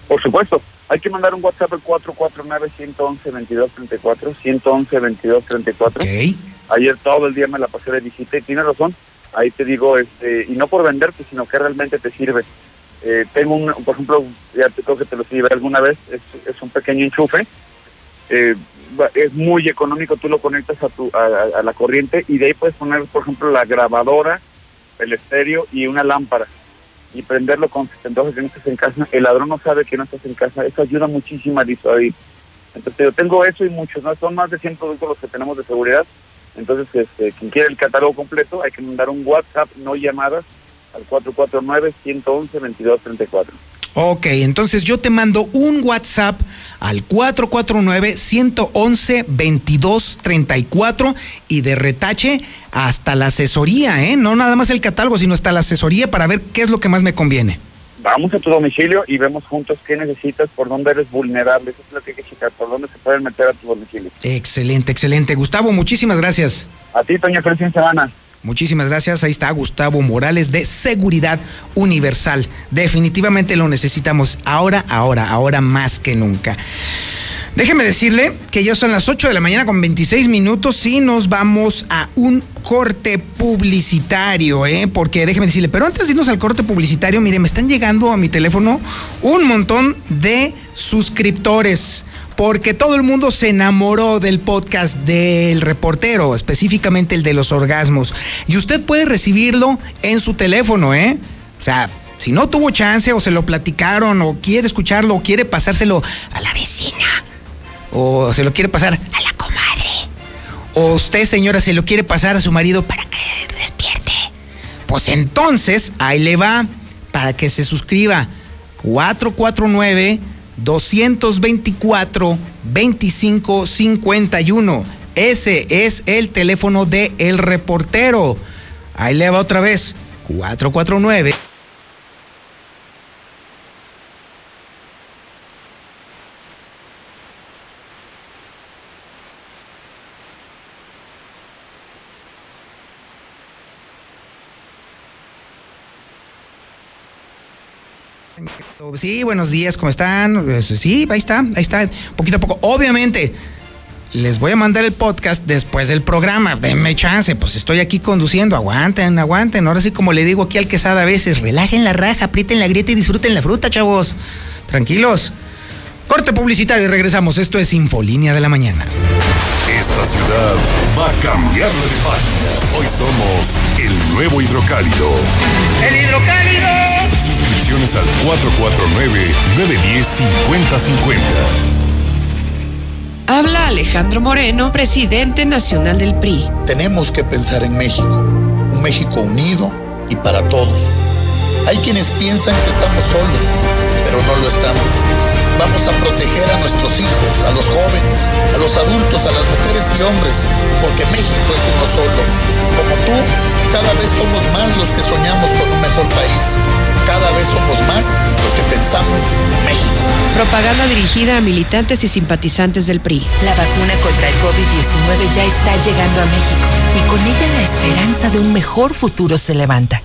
Por supuesto. Hay que mandar un WhatsApp al 449-111-2234, 111-2234. Ok. Ayer todo el día me la pasé de visita y tienes razón. Ahí te digo, este, y no por venderte, sino que realmente te sirve. Eh, tengo un, por ejemplo, ya creo que te lo escribí alguna vez, es, es un pequeño enchufe. Eh, es muy económico, tú lo conectas a, tu, a, la corriente y de ahí puedes poner, por ejemplo, la grabadora, el estéreo y una lámpara y prenderlo con entonces que no estás en casa. El ladrón no sabe que no estás en casa. Eso ayuda muchísimo a disuadir. Entonces, yo tengo eso y muchos, ¿no? Son más de 100 productos los que tenemos de seguridad. Entonces, este, quien quiere el catálogo completo, hay que mandar un WhatsApp, no llamadas, al 449-111-2234. Ok, entonces yo te mando un WhatsApp al 449-111-2234 y de retache hasta la asesoría, ¿eh? No nada más el catálogo, sino hasta la asesoría para ver qué es lo que más me conviene. Vamos a tu domicilio y vemos juntos qué necesitas, por dónde eres vulnerable, eso es lo que hay que checar, por dónde se pueden meter a tu domicilio. Excelente, excelente. Gustavo, muchísimas gracias. A ti, Toño, feliz semana. Muchísimas gracias. Ahí está Gustavo Morales de Seguridad Universal. Definitivamente lo necesitamos ahora, ahora, ahora más que nunca. Déjeme decirle que ya son las 8 de la mañana con 26 minutos y nos vamos a un corte publicitario, ¿eh? Porque déjeme decirle, pero antes de irnos al corte publicitario, mire, me están llegando a mi teléfono un montón de suscriptores porque todo el mundo se enamoró del podcast del reportero, específicamente el de los orgasmos. Y usted puede recibirlo en su teléfono, ¿eh? O sea, si no tuvo chance o se lo platicaron o quiere escucharlo o quiere pasárselo a la vecina o se lo quiere pasar a la comadre o usted señora se lo quiere pasar a su marido para que despierte. Pues entonces ahí le va para que se suscriba 449 224 2551. Ese es el teléfono de El Reportero. Ahí le va otra vez. 449 Sí, buenos días, ¿cómo están? Sí, ahí está, ahí está, poquito a poco. Obviamente, les voy a mandar el podcast después del programa. Denme chance, pues estoy aquí conduciendo. Aguanten, aguanten. Ahora sí, como le digo aquí al quesada a veces, relajen la raja, aprieten la grieta y disfruten la fruta, chavos. Tranquilos. Corte publicitario y regresamos. Esto es Infolínea de la Mañana. Esta ciudad va a cambiar de página. Hoy somos el nuevo hidrocálido. ¡El hidrocálido! Al 449-910-5050. Habla Alejandro Moreno, presidente nacional del PRI. Tenemos que pensar en México, un México unido y para todos. Hay quienes piensan que estamos solos, pero no lo estamos. Vamos a proteger a nuestros hijos, a los jóvenes, a los adultos, a las mujeres y hombres, porque México es uno solo. Como tú, cada vez somos más los que soñamos con un mejor país. Cada vez somos más los que pensamos en México. Propaganda dirigida a militantes y simpatizantes del PRI. La vacuna contra el COVID-19 ya está llegando a México y con ella la esperanza de un mejor futuro se levanta.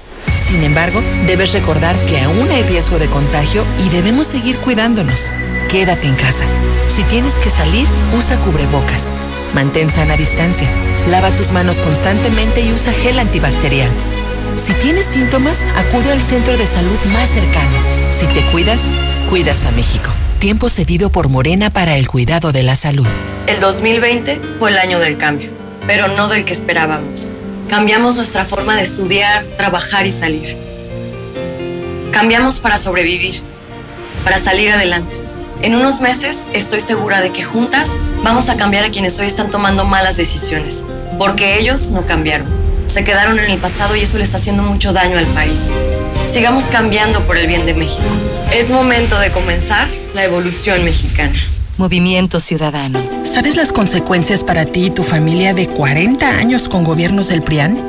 Sin embargo, debes recordar que aún hay riesgo de contagio y debemos seguir cuidándonos. Quédate en casa. Si tienes que salir, usa cubrebocas. Mantén sana distancia. Lava tus manos constantemente y usa gel antibacterial. Si tienes síntomas, acude al centro de salud más cercano. Si te cuidas, cuidas a México. Tiempo cedido por Morena para el cuidado de la salud. El 2020 fue el año del cambio, pero no del que esperábamos. Cambiamos nuestra forma de estudiar, trabajar y salir. Cambiamos para sobrevivir. para salir adelante. En unos meses estoy segura de que juntas vamos a cambiar a quienes hoy están tomando malas decisiones, porque ellos no cambiaron. Se quedaron en el pasado y eso le está haciendo mucho daño al país. Sigamos cambiando por el bien de México. Es momento de comenzar la evolución mexicana. Movimiento Ciudadano. ¿Sabes las consecuencias para ti y tu familia de 40 años con gobiernos del PRIAN?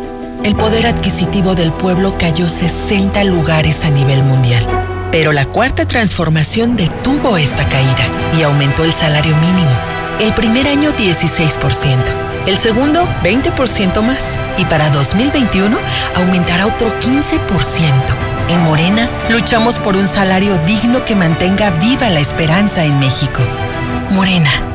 El poder adquisitivo del pueblo cayó 60 lugares a nivel mundial. Pero la cuarta transformación detuvo esta caída y aumentó el salario mínimo. El primer año 16%, el segundo 20% más y para 2021 aumentará otro 15%. En Morena luchamos por un salario digno que mantenga viva la esperanza en México. Morena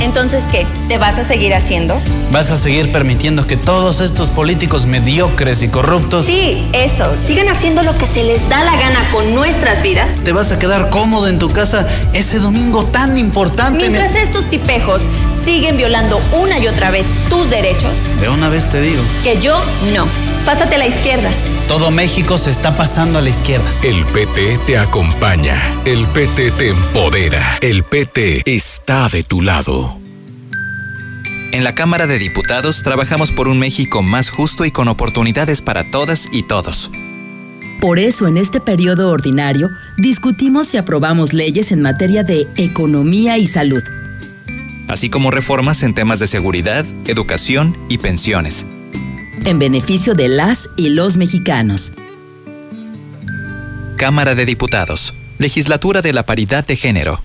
Entonces, ¿qué? ¿Te vas a seguir haciendo? ¿Vas a seguir permitiendo que todos estos políticos mediocres y corruptos... Sí, eso. Sigan haciendo lo que se les da la gana con nuestras vidas. ¿Te vas a quedar cómodo en tu casa ese domingo tan importante? Mientras estos tipejos siguen violando una y otra vez tus derechos. De una vez te digo. Que yo no. Pásate a la izquierda. Todo México se está pasando a la izquierda. El PT te acompaña. El PT te empodera. El PT está de tu lado. En la Cámara de Diputados trabajamos por un México más justo y con oportunidades para todas y todos. Por eso en este periodo ordinario discutimos y aprobamos leyes en materia de economía y salud. Así como reformas en temas de seguridad, educación y pensiones. En beneficio de las y los mexicanos. Cámara de Diputados. Legislatura de la Paridad de Género.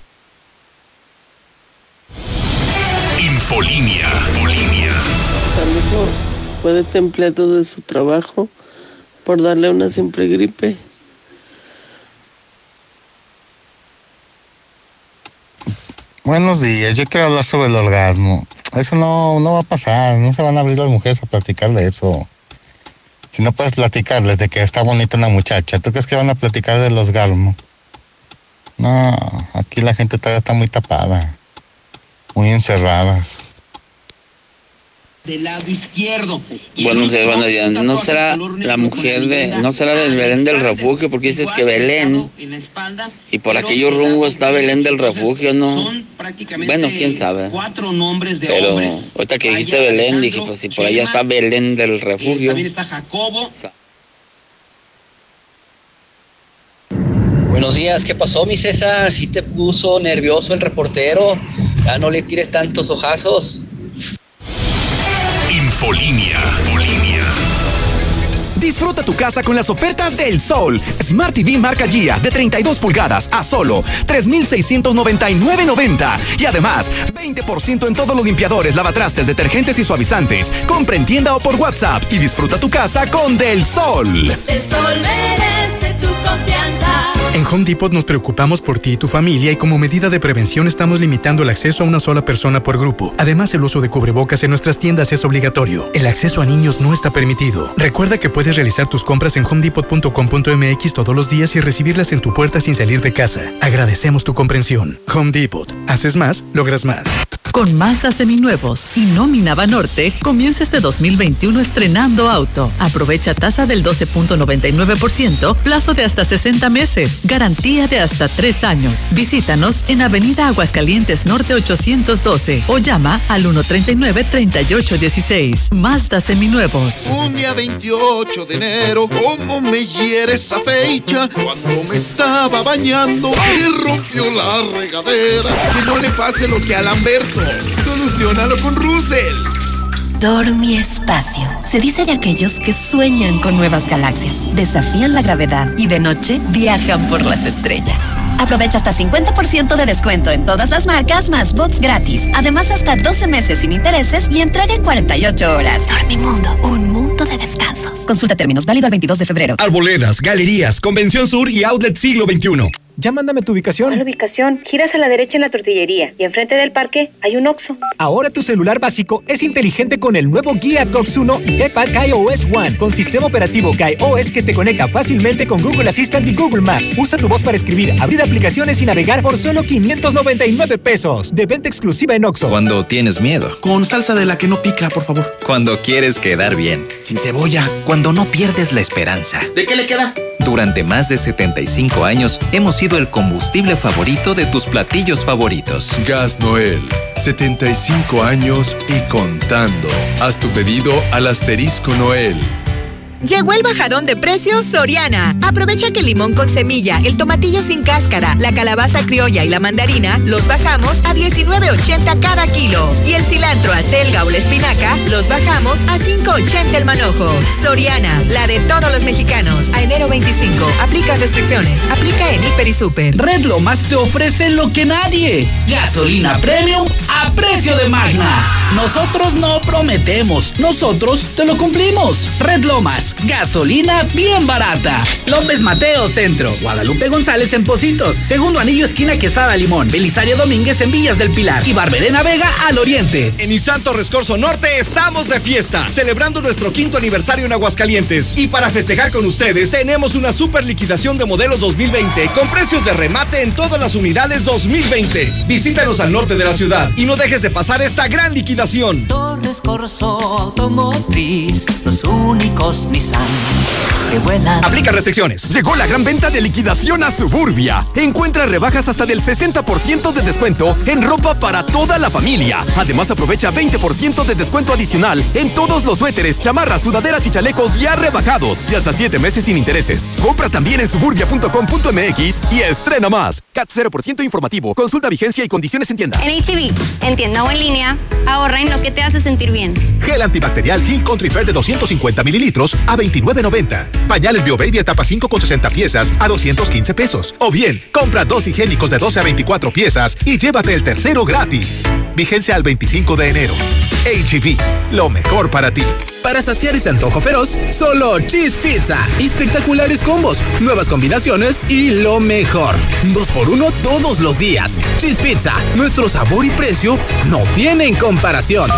Infolinia. Infolinia. A lo mejor fue desempleado de su trabajo por darle una simple gripe. Buenos días, yo quiero hablar sobre el orgasmo. Eso no, no va a pasar, no se van a abrir las mujeres a platicar de eso. Si no puedes platicarles de que está bonita una muchacha, ¿tú crees que van a platicar del orgasmo? No, aquí la gente todavía está muy tapada, muy encerradas. Del lado izquierdo. Buenos días, buenos días. ¿No será la mujer de, no será del Belén del Refugio? Porque dices que Belén, y por aquellos rumbos está Belén del Refugio, ¿no? Bueno, quién sabe. Cuatro nombres de Pero hombres. ahorita que dijiste Belén, dije, pues si por allá está Belén del Refugio. También está Jacobo. Buenos días, ¿qué pasó, mi César? ¿Sí te puso nervioso el reportero? Ya no le tires tantos ojazos. Infolinia. Infolinia. Disfruta tu casa con las ofertas del Sol. Smart TV marca Gia de 32 pulgadas a solo 3,699.90. Y además, 20% en todos los limpiadores, lavatrastes, detergentes y suavizantes. Compra en tienda o por WhatsApp y disfruta tu casa con Del Sol. El sol merece tu confianza. En Home Depot nos preocupamos por ti y tu familia y como medida de prevención estamos limitando el acceso a una sola persona por grupo. Además, el uso de cubrebocas en nuestras tiendas es obligatorio. El acceso a niños no está permitido. Recuerda que puedes realizar tus compras en homedepot.com.mx todos los días y recibirlas en tu puerta sin salir de casa. Agradecemos tu comprensión. Home Depot. Haces más, logras más. Con Mazda seminuevos y nómina Banorte, comienza este 2021 estrenando auto. Aprovecha tasa del 12.99%, plazo de hasta 60 meses, garantía de hasta 3 años. Visítanos en Avenida Aguascalientes Norte 812 o llama al 139-3816. Mazda seminuevos. Un día 28 de enero, cómo me hiere esa fecha, cuando me estaba bañando y rompió la regadera. Que no le pase lo que a Lamberto. Solucionalo con Russell. Dormi Espacio. Se dice de aquellos que sueñan con nuevas galaxias, desafían la gravedad y de noche viajan por las estrellas. Aprovecha hasta 50% de descuento en todas las marcas más bots gratis. Además, hasta 12 meses sin intereses y entrega en 48 horas. Dormimundo, un mundo de descansos. Consulta términos válido el 22 de febrero. Arboledas, galerías, Convención Sur y Outlet Siglo XXI. Ya mándame tu ubicación. ¿Cuál ubicación? Giras a la derecha en la tortillería y enfrente del parque hay un Oxxo. Ahora tu celular básico es inteligente con el nuevo Guía Cox 1 y iPad KaiOS One con sistema operativo KaiOS que te conecta fácilmente con Google Assistant y Google Maps. Usa tu voz para escribir, abrir aplicaciones y navegar por solo 599 pesos. De venta exclusiva en Oxxo. Cuando tienes miedo. Con salsa de la que no pica, por favor. Cuando quieres quedar bien. Sin cebolla. Cuando no pierdes la esperanza. ¿De qué le queda? Durante más de 75 años hemos sido el combustible favorito de tus platillos favoritos. Gas Noel, 75 años y contando. Haz tu pedido al asterisco Noel. Llegó el bajadón de precios Soriana. Aprovecha que el limón con semilla, el tomatillo sin cáscara, la calabaza criolla y la mandarina los bajamos a 19.80 cada kilo. Y el cilantro, acelga o la espinaca los bajamos a 5.80 el manojo. Soriana, la de todos los mexicanos. A enero 25. Aplica restricciones. Aplica en Hiper y Super. Red Lomas te ofrece lo que nadie. Gasolina premium a precio de magna. Nosotros no prometemos, nosotros te lo cumplimos. Red Lomas gasolina bien barata. López Mateo Centro, Guadalupe González en Positos, Segundo Anillo Esquina Quesada Limón, Belisario Domínguez en Villas del Pilar y Barberena Vega al Oriente. En Isanto Rescorso Norte estamos de fiesta, celebrando nuestro quinto aniversario en Aguascalientes. Y para festejar con ustedes, tenemos una super liquidación de modelos 2020 con precios de remate en todas las unidades 2020. Visítanos al norte de la ciudad y no dejes de pasar esta gran liquidación. Torres Corso Automotriz, los únicos mi san. Aplica restricciones. Llegó la gran venta de liquidación a Suburbia. Encuentra rebajas hasta del 60% de descuento en ropa para toda la familia. Además, aprovecha 20% de descuento adicional en todos los suéteres, chamarras, sudaderas y chalecos ya rebajados y hasta 7 meses sin intereses. Compra también en suburbia.com.mx y estrena más. CAT 0% informativo. Consulta vigencia y condiciones en tienda. En HB, e en tienda o en línea, ahorra en lo que te hace sentir bien. Gel antibacterial Gil Country Fair de 250 mililitros a 29.90. Pañales BioBaby etapa 5 con 60 piezas a 215 pesos. O bien, compra dos higiénicos de 12 a 24 piezas y llévate el tercero gratis. Vigencia al 25 de enero. HB, e lo mejor para ti. Para saciar ese antojo feroz, solo Cheese Pizza. Espectaculares combos, nuevas combinaciones y lo mejor. Dos por uno todos los días. Cheese Pizza, nuestro sabor y precio no tienen comparación.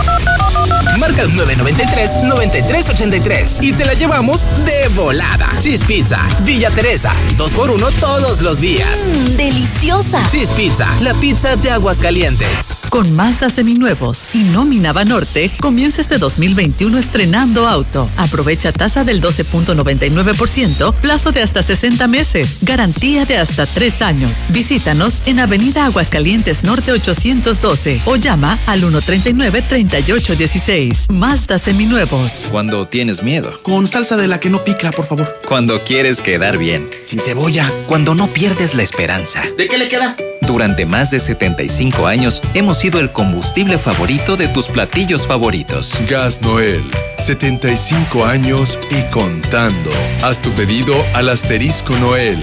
Marca el 993-9383 y te la llevamos de volada. Cheese Pizza, Villa Teresa, dos por uno todos los días. Mm, deliciosa. Cheese Pizza, la pizza de aguas calientes. Con Mazda seminuevos y nómina Banorte, comienza este 2021 estrenando auto. Aprovecha tasa del 12.99%, plazo de hasta 60 meses, garantía de hasta 3 años. Visítanos en Avenida Aguascalientes Norte 812 o llama al 139 3816. Mazda seminuevos. Cuando tienes miedo. Con salsa de la que no pica, por favor. Cuando quieres quedar bien. Sin cebolla. Cuando no pierdes la esperanza. ¿De qué le queda? Durante más de 75 años hemos sido el combustible favorito de tus platillos favoritos. Gas Noel, 75 años y contando. Haz tu pedido al asterisco Noel.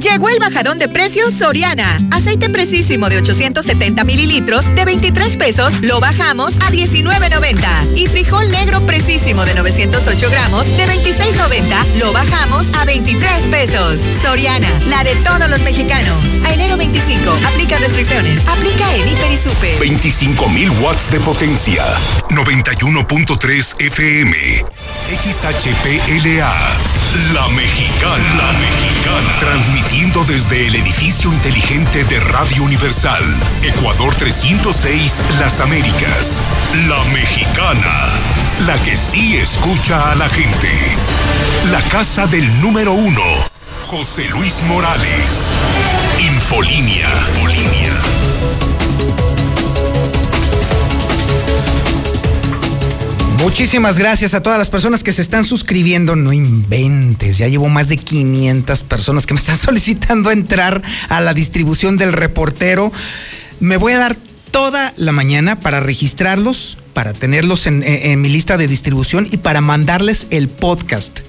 Llegó el bajadón de precios Soriana. Aceite precisísimo de 870 mililitros de 23 pesos lo bajamos a 19.90. Y frijol negro precisísimo de 908 gramos de 26.90 lo bajamos a 23 pesos. Soriana, la de todos los mexicanos. A enero 25. Aplica restricciones. Aplica en Hiper y Super. 25 mil watts de potencia. 91.3 FM. XHPLA. La Mexicana. La Mexicana. Transmitiendo desde el edificio inteligente de Radio Universal. Ecuador 306, Las Américas. La Mexicana. La que sí escucha a la gente. La casa del número uno. José Luis Morales. Infolínea. Infolínea. Muchísimas gracias a todas las personas que se están suscribiendo. No inventes, ya llevo más de 500 personas que me están solicitando entrar a la distribución del reportero. Me voy a dar toda la mañana para registrarlos, para tenerlos en, en mi lista de distribución y para mandarles el podcast.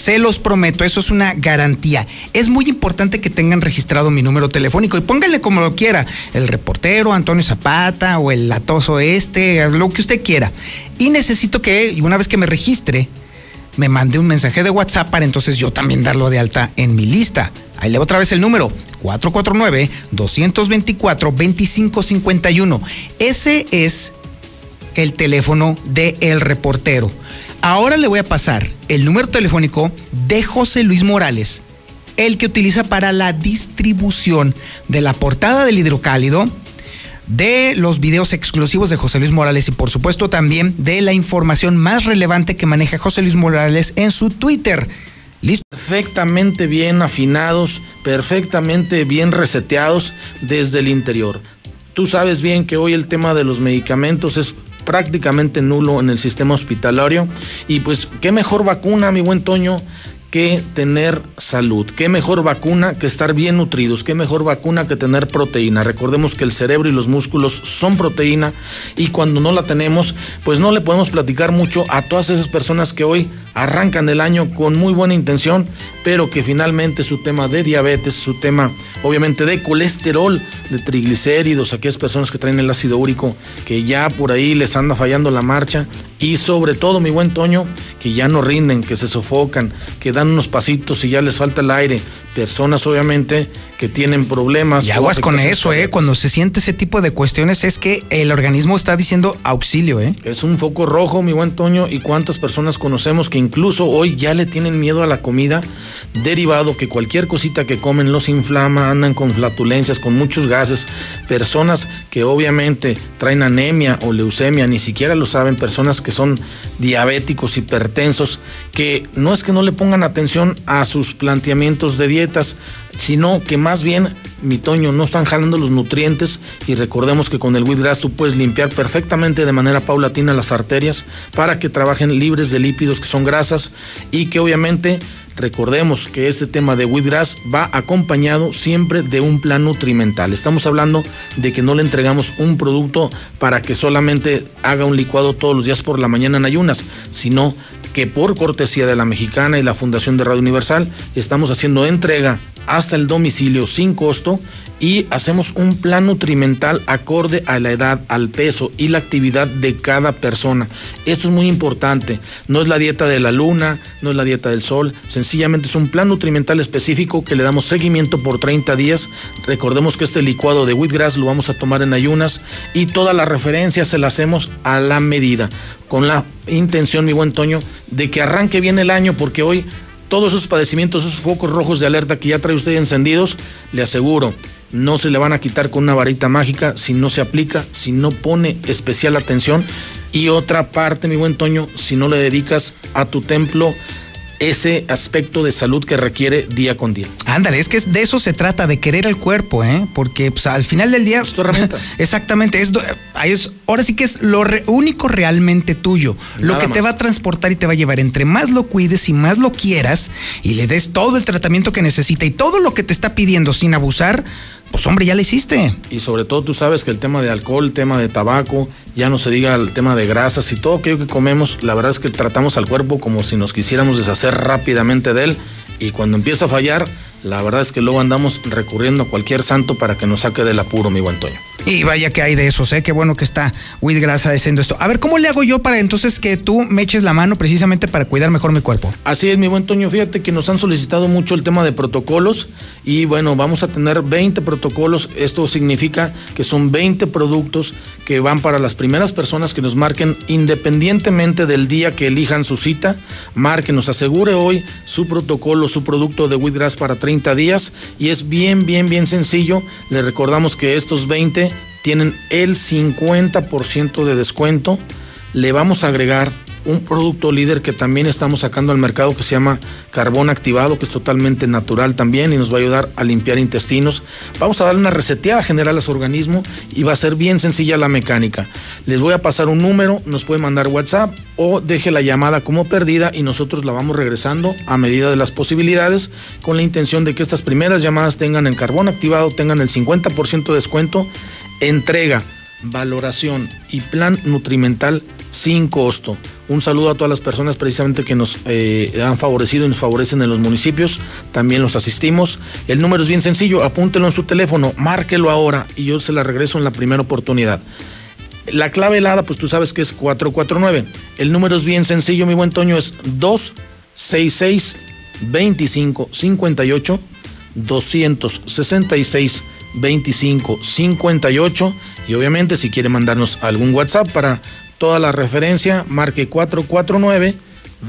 Se los prometo, eso es una garantía. Es muy importante que tengan registrado mi número telefónico y pónganle como lo quiera, el reportero, Antonio Zapata o el latoso este, lo que usted quiera. Y necesito que, una vez que me registre, me mande un mensaje de WhatsApp para entonces yo también darlo de alta en mi lista. Ahí le otra vez el número, 449-224-2551. Ese es el teléfono de El Reportero. Ahora le voy a pasar el número telefónico de José Luis Morales, el que utiliza para la distribución de la portada del hidrocálido, de los videos exclusivos de José Luis Morales y por supuesto también de la información más relevante que maneja José Luis Morales en su Twitter. Listo. Perfectamente bien afinados, perfectamente bien reseteados desde el interior. Tú sabes bien que hoy el tema de los medicamentos es prácticamente nulo en el sistema hospitalario y pues qué mejor vacuna, mi buen Toño, que tener salud. Qué mejor vacuna que estar bien nutridos. Qué mejor vacuna que tener proteína. Recordemos que el cerebro y los músculos son proteína y cuando no la tenemos, pues no le podemos platicar mucho a todas esas personas que hoy arrancan el año con muy buena intención, pero que finalmente su tema de diabetes, su tema obviamente de colesterol, de triglicéridos, aquellas personas que traen el ácido úrico, que ya por ahí les anda fallando la marcha, y sobre todo, mi buen Toño, que ya no rinden, que se sofocan, que dan unos pasitos y ya les falta el aire. Personas, obviamente, que tienen problemas. Y aguas con eso, ¿eh? Cuando se siente ese tipo de cuestiones es que el organismo está diciendo auxilio, ¿eh? Es un foco rojo, mi buen Toño, y cuántas personas conocemos que incluso hoy ya le tienen miedo a la comida, derivado que cualquier cosita que comen los inflama, andan con flatulencias, con muchos gases. Personas que obviamente traen anemia o leucemia, ni siquiera lo saben, personas que son diabéticos, hipertensos, que no es que no le pongan atención a sus planteamientos de dietas, sino que más bien, mi Toño, no están jalando los nutrientes y recordemos que con el Wheatgrass tú puedes limpiar perfectamente de manera paulatina las arterias para que trabajen libres de lípidos que son grasas y que obviamente Recordemos que este tema de Wheatgrass va acompañado siempre de un plan nutrimental. Estamos hablando de que no le entregamos un producto para que solamente haga un licuado todos los días por la mañana en ayunas, sino que por cortesía de la Mexicana y la Fundación de Radio Universal estamos haciendo entrega hasta el domicilio sin costo y hacemos un plan nutrimental acorde a la edad, al peso y la actividad de cada persona. Esto es muy importante. No es la dieta de la luna, no es la dieta del sol, sencillamente es un plan nutrimental específico que le damos seguimiento por 30 días. Recordemos que este licuado de wheatgrass lo vamos a tomar en ayunas y todas las referencias se las hacemos a la medida, con la intención, mi buen Toño, de que arranque bien el año porque hoy todos esos padecimientos, esos focos rojos de alerta que ya trae usted encendidos, le aseguro, no se le van a quitar con una varita mágica si no se aplica, si no pone especial atención. Y otra parte, mi buen Toño, si no le dedicas a tu templo ese aspecto de salud que requiere día con día. Ándale, es que de eso se trata, de querer el cuerpo, ¿eh? Porque pues, al final del día... Es tu herramienta. Exactamente, es, es, ahora sí que es lo único realmente tuyo, lo que te va a transportar y te va a llevar. Entre más lo cuides y más lo quieras y le des todo el tratamiento que necesita y todo lo que te está pidiendo sin abusar, pues hombre, ya le hiciste. Y sobre todo tú sabes que el tema de alcohol, el tema de tabaco, ya no se diga el tema de grasas y todo aquello que comemos, la verdad es que tratamos al cuerpo como si nos quisiéramos deshacer rápidamente de él y cuando empieza a fallar, la verdad es que luego andamos recurriendo a cualquier santo para que nos saque del apuro, mi buen Toño. Y vaya que hay de esos, ¿eh? Qué bueno que está Grasa haciendo esto. A ver, ¿cómo le hago yo para entonces que tú me eches la mano precisamente para cuidar mejor mi cuerpo? Así es, mi buen Toño. Fíjate que nos han solicitado mucho el tema de protocolos y bueno, vamos a tener 20 protocolos. Esto significa que son 20 productos que van para las primeras personas que nos marquen independientemente del día que elijan su cita. Marquen, nos asegure hoy su protocolo, su producto de Wheatgrass para 30 días y es bien, bien, bien sencillo. Le recordamos que estos 20 tienen el 50% de descuento. Le vamos a agregar un producto líder que también estamos sacando al mercado que se llama carbón activado, que es totalmente natural también y nos va a ayudar a limpiar intestinos. Vamos a darle una reseteada general a su organismo y va a ser bien sencilla la mecánica. Les voy a pasar un número, nos puede mandar WhatsApp o deje la llamada como perdida y nosotros la vamos regresando a medida de las posibilidades con la intención de que estas primeras llamadas tengan el carbón activado, tengan el 50% de descuento, entrega valoración y plan nutrimental sin costo. Un saludo a todas las personas precisamente que nos eh, han favorecido y nos favorecen en los municipios. También los asistimos. El número es bien sencillo, apúntelo en su teléfono, márquelo ahora y yo se la regreso en la primera oportunidad. La clave helada, pues tú sabes que es 449. El número es bien sencillo, mi buen Toño, es 266 2558 266 25 58 y obviamente si quiere mandarnos algún WhatsApp para toda la referencia, marque 449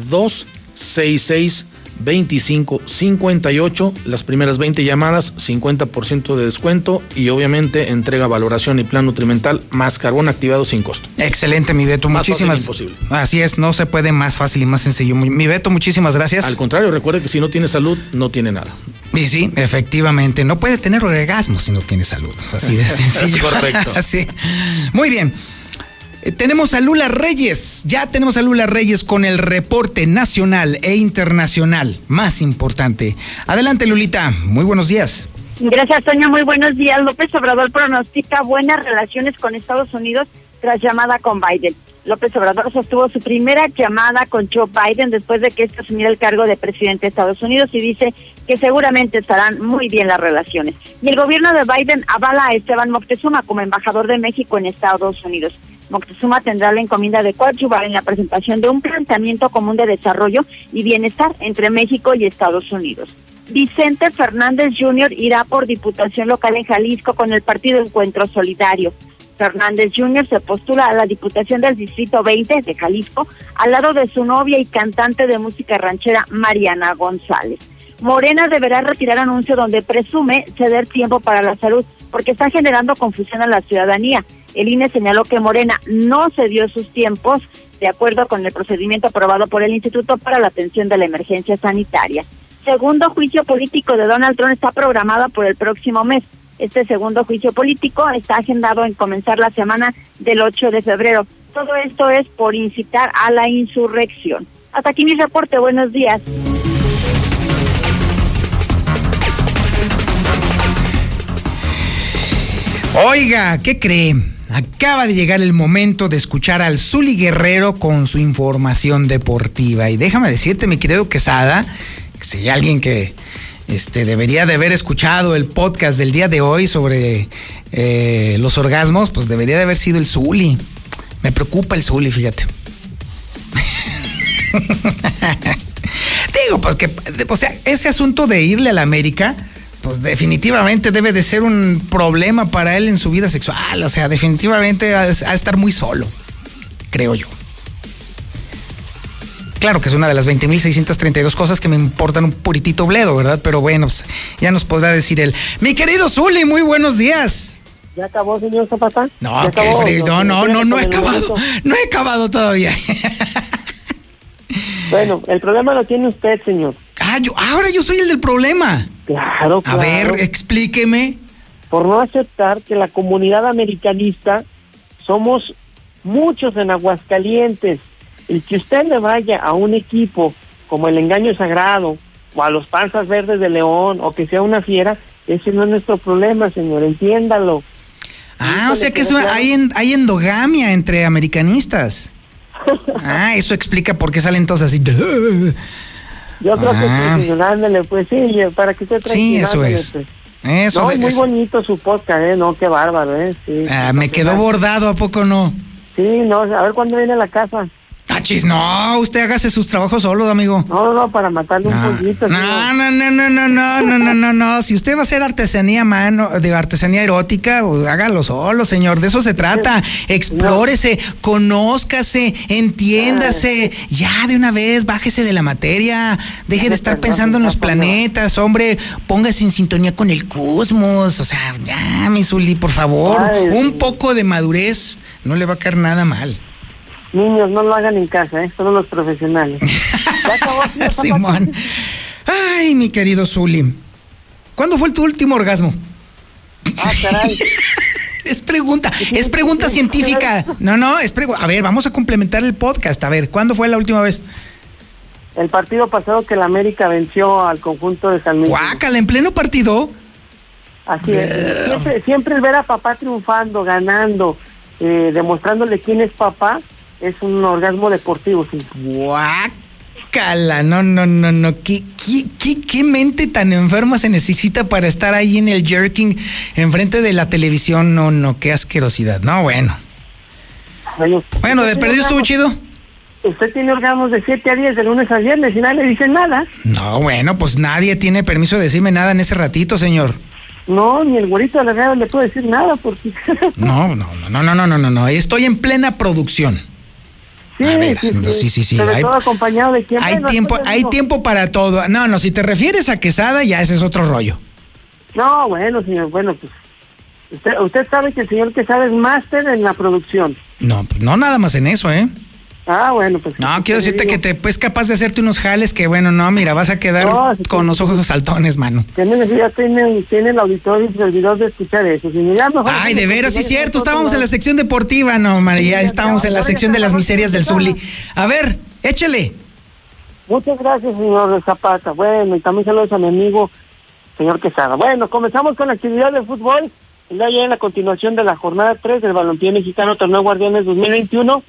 266 25 58, las primeras 20 llamadas, 50% de descuento y obviamente entrega valoración y plan nutrimental más carbón activado sin costo. Excelente, mi Beto, Más muchísimas imposible. Así es, no se puede más fácil y más sencillo. Mi Beto, muchísimas gracias. Al contrario, recuerde que si no tiene salud, no tiene nada. Y sí, efectivamente, no puede tener orgasmo si no tiene salud. Así de sencillo. Es correcto. Así. Muy bien. Eh, Tenemos a Lula Reyes, ya tenemos a Lula Reyes con el reporte nacional e internacional más importante. Adelante, Lulita, muy buenos días. Gracias, Toño. Muy buenos días. López Obrador pronostica buenas relaciones con Estados Unidos tras llamada con Biden. López Obrador sostuvo su primera llamada con Joe Biden después de que este asumiera el cargo de presidente de Estados Unidos y dice que seguramente estarán muy bien las relaciones. Y el gobierno de Biden avala a Esteban Moctezuma como embajador de México en Estados Unidos. Moctezuma tendrá la encomienda de coadyuvar en la presentación de un planteamiento común de desarrollo y bienestar entre México y Estados Unidos. Vicente Fernández Jr. irá por diputación local en Jalisco con el partido Encuentro Solidario. Fernández Jr. se postula a la Diputación del Distrito 20 de Jalisco al lado de su novia y cantante de música ranchera Mariana González. Morena deberá retirar anuncio donde presume ceder tiempo para la salud porque está generando confusión a la ciudadanía. El INE señaló que Morena no cedió sus tiempos de acuerdo con el procedimiento aprobado por el Instituto para la Atención de la Emergencia Sanitaria. Segundo juicio político de Donald Trump está programado por el próximo mes. Este segundo juicio político está agendado en comenzar la semana del 8 de febrero. Todo esto es por incitar a la insurrección. Hasta aquí mi reporte. Buenos días. Oiga, ¿qué cree? Acaba de llegar el momento de escuchar al Zuli Guerrero con su información deportiva. Y déjame decirte, mi querido Quesada, que si alguien que este, debería de haber escuchado el podcast del día de hoy sobre eh, los orgasmos, pues debería de haber sido el Zuli. Me preocupa el Zuli, fíjate. Digo, pues que, o sea, ese asunto de irle a la América, pues definitivamente debe de ser un problema para él en su vida sexual. O sea, definitivamente ha de estar muy solo, creo yo. Claro que es una de las 20.632 cosas que me importan un puritito bledo, ¿verdad? Pero bueno, pues, ya nos podrá decir él. Mi querido Zuli, muy buenos días. ¿Ya acabó, señor Zapata? No, frío. no, no, no, no he acabado. No he acabado todavía. Bueno, el problema lo tiene usted, señor. Ah, yo, ahora yo soy el del problema. Claro, A claro. ver, explíqueme. Por no aceptar que la comunidad americanista somos muchos en Aguascalientes. Y que usted le vaya a un equipo como el Engaño Sagrado o a los Panzas Verdes de León o que sea una fiera, ese no es nuestro problema, señor, entiéndalo. Ah, o sea que eso, hay, en- hay endogamia entre americanistas. Ah, eso explica por qué salen todos así. Yo creo Ah. que sí, señor, ándale, pues sí, para que usted Sí, eso es. pues. Eso no, de- muy bonito su podcast, ¿eh? No, qué bárbaro, ¿eh? Sí. Ah, me quedó bordado, ¿a poco no? Sí, no, a ver cuándo viene a la casa. Tachis, no, usted hágase sus trabajos solo, amigo. No, no, para matarle un pollito. No, no, no, no, no, no, no, no, no, no. Si usted va a hacer artesanía mano, de artesanía erótica, pues, hágalo solo, señor. De eso se trata. Explórese, conózcase, entiéndase. Ya de una vez, bájese de la materia. Deje de estar pensando en los planetas, hombre. Póngase en sintonía con el cosmos. O sea, ya, mi Zuli, por favor. Ay, Un poco de madurez no le va a caer nada mal. Niños, no lo hagan en casa, ¿eh? Solo los profesionales. Simón. Ay, mi querido Zuli. ¿Cuándo fue tu último orgasmo? Ah, caray. Es pregunta, es pregunta científica. No, no, es pregunta. A ver, vamos a complementar el podcast. A ver, ¿cuándo fue la última vez? El partido pasado que la América venció al conjunto de San Miguel. Guácala, en pleno partido. Así es. Siempre, siempre el ver a papá triunfando, ganando, eh, demostrándole quién es papá, es un orgasmo deportivo, sí. Guácala, no, no, no, no. ¿Qué, qué, qué, qué mente tan enferma se necesita para estar ahí en el jerking enfrente de la televisión? No, no, qué asquerosidad. No, bueno. Bueno, de perdido estuvo chido. Usted tiene orgasmos de 7 a 10 de lunes a viernes y nadie le dice nada. No, bueno, pues nadie tiene permiso de decirme nada en ese ratito, señor. No, ni el güerito de la radio le puedo decir nada porque... no, no, no, no, no, no, no, no. Estoy en plena producción. Sí, a ver, sí, sí, sí, Hay, todo acompañado de quién. hay Bueno, tiempo, hay digo, tiempo para todo. No, no, si te refieres a quesada, ya ese es otro rollo. No, bueno, señor, bueno, pues usted, usted sabe que el señor que sabe es máster en la producción. No, pues no nada más en eso, ¿eh? Ah, bueno, pues... No, ¿qué quiero decirte digo? que te pues capaz de hacerte unos jales que bueno, no, mira, vas a quedar No, con los ojos saltones, mano. Tiene necesidad, tiene, tiene el auditorio y servidor de escuchar eso. Si mejor- Ay, de veras, sí cierto, estábamos en la sección deportiva, no, María, Sí, estábamos en la sección de las miserias del. Zuli. A ver, échale. Muchas gracias, señor Zapata. Bueno, y también saludos a mi amigo, señor Quesada. Bueno, comenzamos con la actividad de fútbol. Ayer, en la continuación de la jornada 3 del Balompié Mexicano Torneo Guardianes 2021,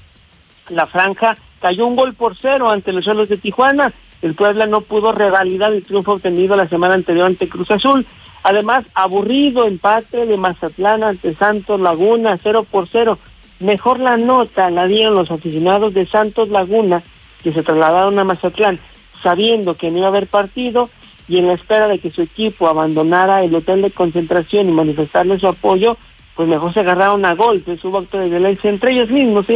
la franja cayó un gol por cero ante los Solos de Tijuana. El Puebla no pudo revalidar el triunfo obtenido la semana anterior ante Cruz Azul. Además, aburrido empate de Mazatlán ante Santos Laguna, 0 por 0. Mejor la nota la dieron los aficionados de Santos Laguna, que se trasladaron a Mazatlán, sabiendo que no iba a haber partido y en la espera de que su equipo abandonara el hotel de concentración y manifestarle su apoyo, pues mejor se agarraron a golpes, hubo acto de violencia entre ellos mismos,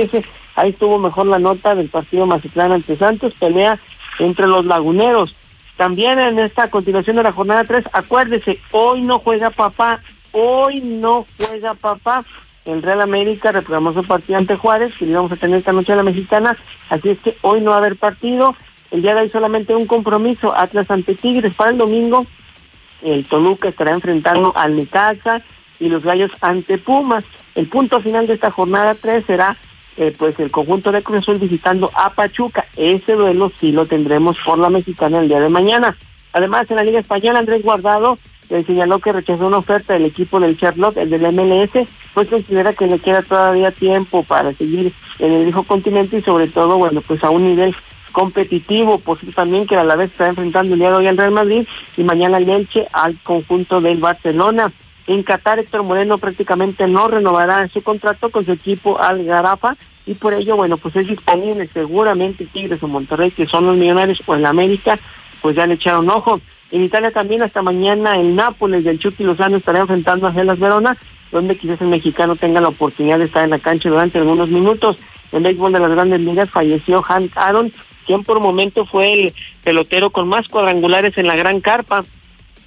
ahí estuvo mejor la nota del partido Mazatlán ante Santos, pelea entre los laguneros. También en esta continuación de la jornada 3, acuérdese, hoy no juega papá, hoy no juega papá. El Real América reprogramó su partido ante Juárez, que íbamos a tener esta noche a la mexicana, así es que hoy no va a haber partido. El día de hoy solamente un compromiso, Atlas ante Tigres. Para el domingo, el Toluca estará enfrentando al Necaxa y los Gallos ante Pumas. El punto final de esta jornada 3 será eh, pues el conjunto de Cruz visitando a Pachuca. Ese duelo sí lo tendremos por la mexicana el día de mañana. Además, en la Liga Española, Andrés Guardado eh, señaló que rechazó una oferta del equipo del Charlotte, el del MLS, pues considera que le queda todavía tiempo para seguir en el viejo continente y sobre todo, bueno, pues a un nivel competitivo, pues también que a la vez está enfrentando el día de hoy al Real Madrid y mañana el Elche al conjunto del Barcelona. En Qatar, Héctor Moreno prácticamente no renovará su contrato con su equipo al Garafa y por ello, bueno, pues es disponible seguramente Tigres o Monterrey, que son los millonarios, o en América, pues ya le echaron ojo. En Italia también hasta mañana el Nápoles del Chucky Lozano estará enfrentando a Gelas Verona, donde quizás el mexicano tenga la oportunidad de estar en la cancha durante algunos minutos. En béisbol de las grandes ligas falleció Hank Aaron, quien por momento fue el pelotero con más cuadrangulares en la gran carpa.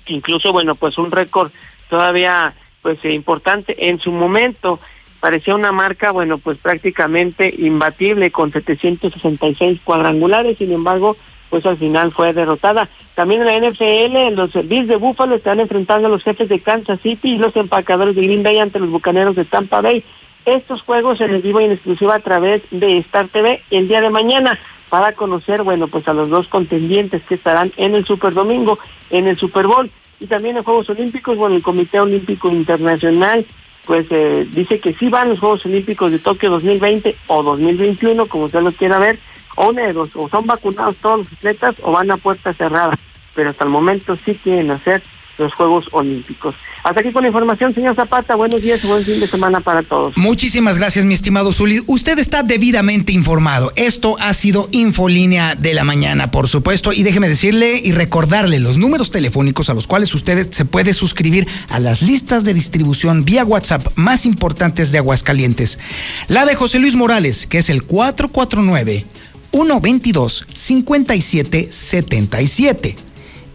Incluso, bueno, pues un récord todavía pues eh, importante en su momento. Parecía una marca, bueno, pues prácticamente imbatible con 766 cuadrangulares, sin embargo, pues al final fue derrotada. También en la NFL, los Bills de Buffalo están enfrentando a los jefes de Kansas City y los empacadores de Green Bay ante los bucaneros de Tampa Bay. Estos juegos en el vivo y en exclusiva a través de Star TV el día de mañana para conocer, bueno, pues a los dos contendientes que estarán en el Super Domingo, en el Super Bowl y también en Juegos Olímpicos, bueno, el Comité Olímpico Internacional pues eh, dice que sí van los Juegos Olímpicos de Tokio 2020 o 2021, como usted lo quiera ver, o una de dos, o son vacunados todos los atletas o van a puerta cerrada, pero hasta el momento sí quieren hacer los Juegos Olímpicos. Hasta aquí con la información, señor Zapata, buenos días buen fin de semana para todos. Muchísimas gracias, mi estimado Zuli. Usted está debidamente informado. Esto ha sido Infolínea de la Mañana, por supuesto. Y déjeme decirle y recordarle los números telefónicos a los cuales usted se puede suscribir a las listas de distribución vía WhatsApp más importantes de Aguascalientes. La de José Luis Morales, que es el 449 122 5777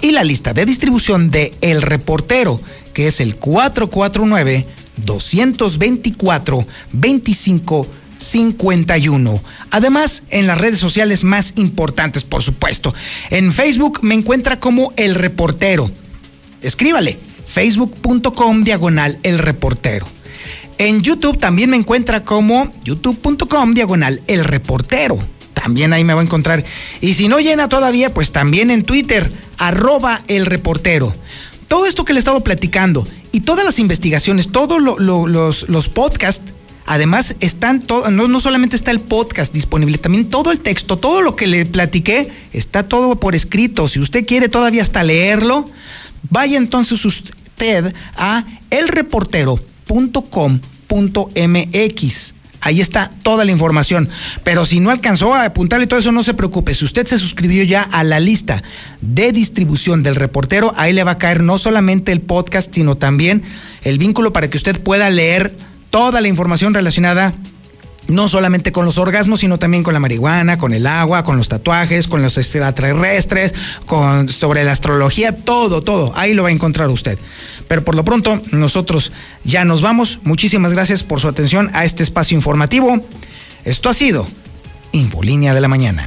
y la lista de distribución de El Reportero, que es el 449-224-2551. Además, en las redes sociales más importantes, por supuesto. En Facebook me encuentra como El Reportero. Escríbale, facebook.com diagonal El Reportero. En YouTube también me encuentra como youtube.com diagonal El Reportero. También ahí me va a encontrar. Y si no llena todavía, pues también en Twitter, arroba el reportero. Todo esto que le he estado platicando y todas las investigaciones, todos lo, lo, los, los podcasts, además están, todo, no, no solamente está el podcast disponible, también todo el texto, todo lo que le platiqué, está todo por escrito. Si usted quiere todavía hasta leerlo, vaya entonces usted a elreportero.com.mx. Ahí está toda la información. Pero si no alcanzó a apuntarle todo eso, no se preocupe. Si usted se suscribió ya a la lista de distribución del reportero, ahí le va a caer no solamente el podcast, sino también el vínculo para que usted pueda leer toda la información relacionada no solamente con los orgasmos, sino también con la marihuana, con el agua, con los tatuajes, con los extraterrestres, con sobre la astrología, todo, todo. Ahí lo va a encontrar usted. Pero por lo pronto, nosotros ya nos vamos. Muchísimas gracias por su atención a este espacio informativo. Esto ha sido Infolínea de la Mañana.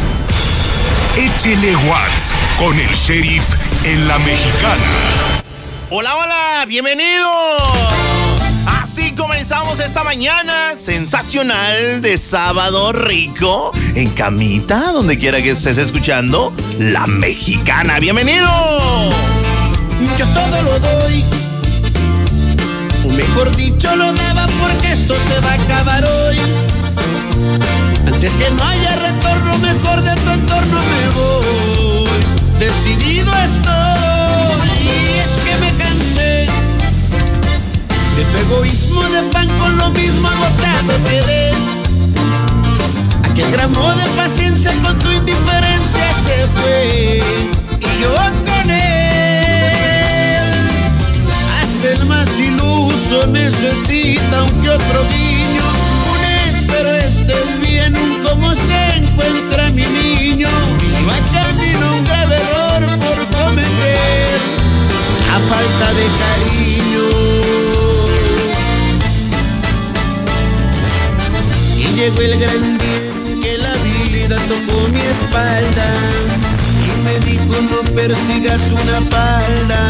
Échele Watts con el sheriff en la mexicana. Hola, hola, bienvenido. Así comenzamos esta mañana sensacional de sábado rico en camita, donde quiera que estés escuchando, la mexicana. Bienvenido. Yo todo lo doy. O mejor dicho, lo daba porque esto se va a acabar hoy. Antes que no haya retorno mejor de tu entorno me voy. Decidido estoy y es que me cansé de tu egoísmo de pan con lo mismo agotado quedé. Aquel gramo de paciencia con tu indiferencia se fue y yo con él. Hasta el más iluso necesita un que otro guiño, un espero este cómo se encuentra mi niño. Va camino un grave error por cometer a falta de cariño. Y llegó el gran día que la vida tocó mi espalda y me dijo no persigas una falda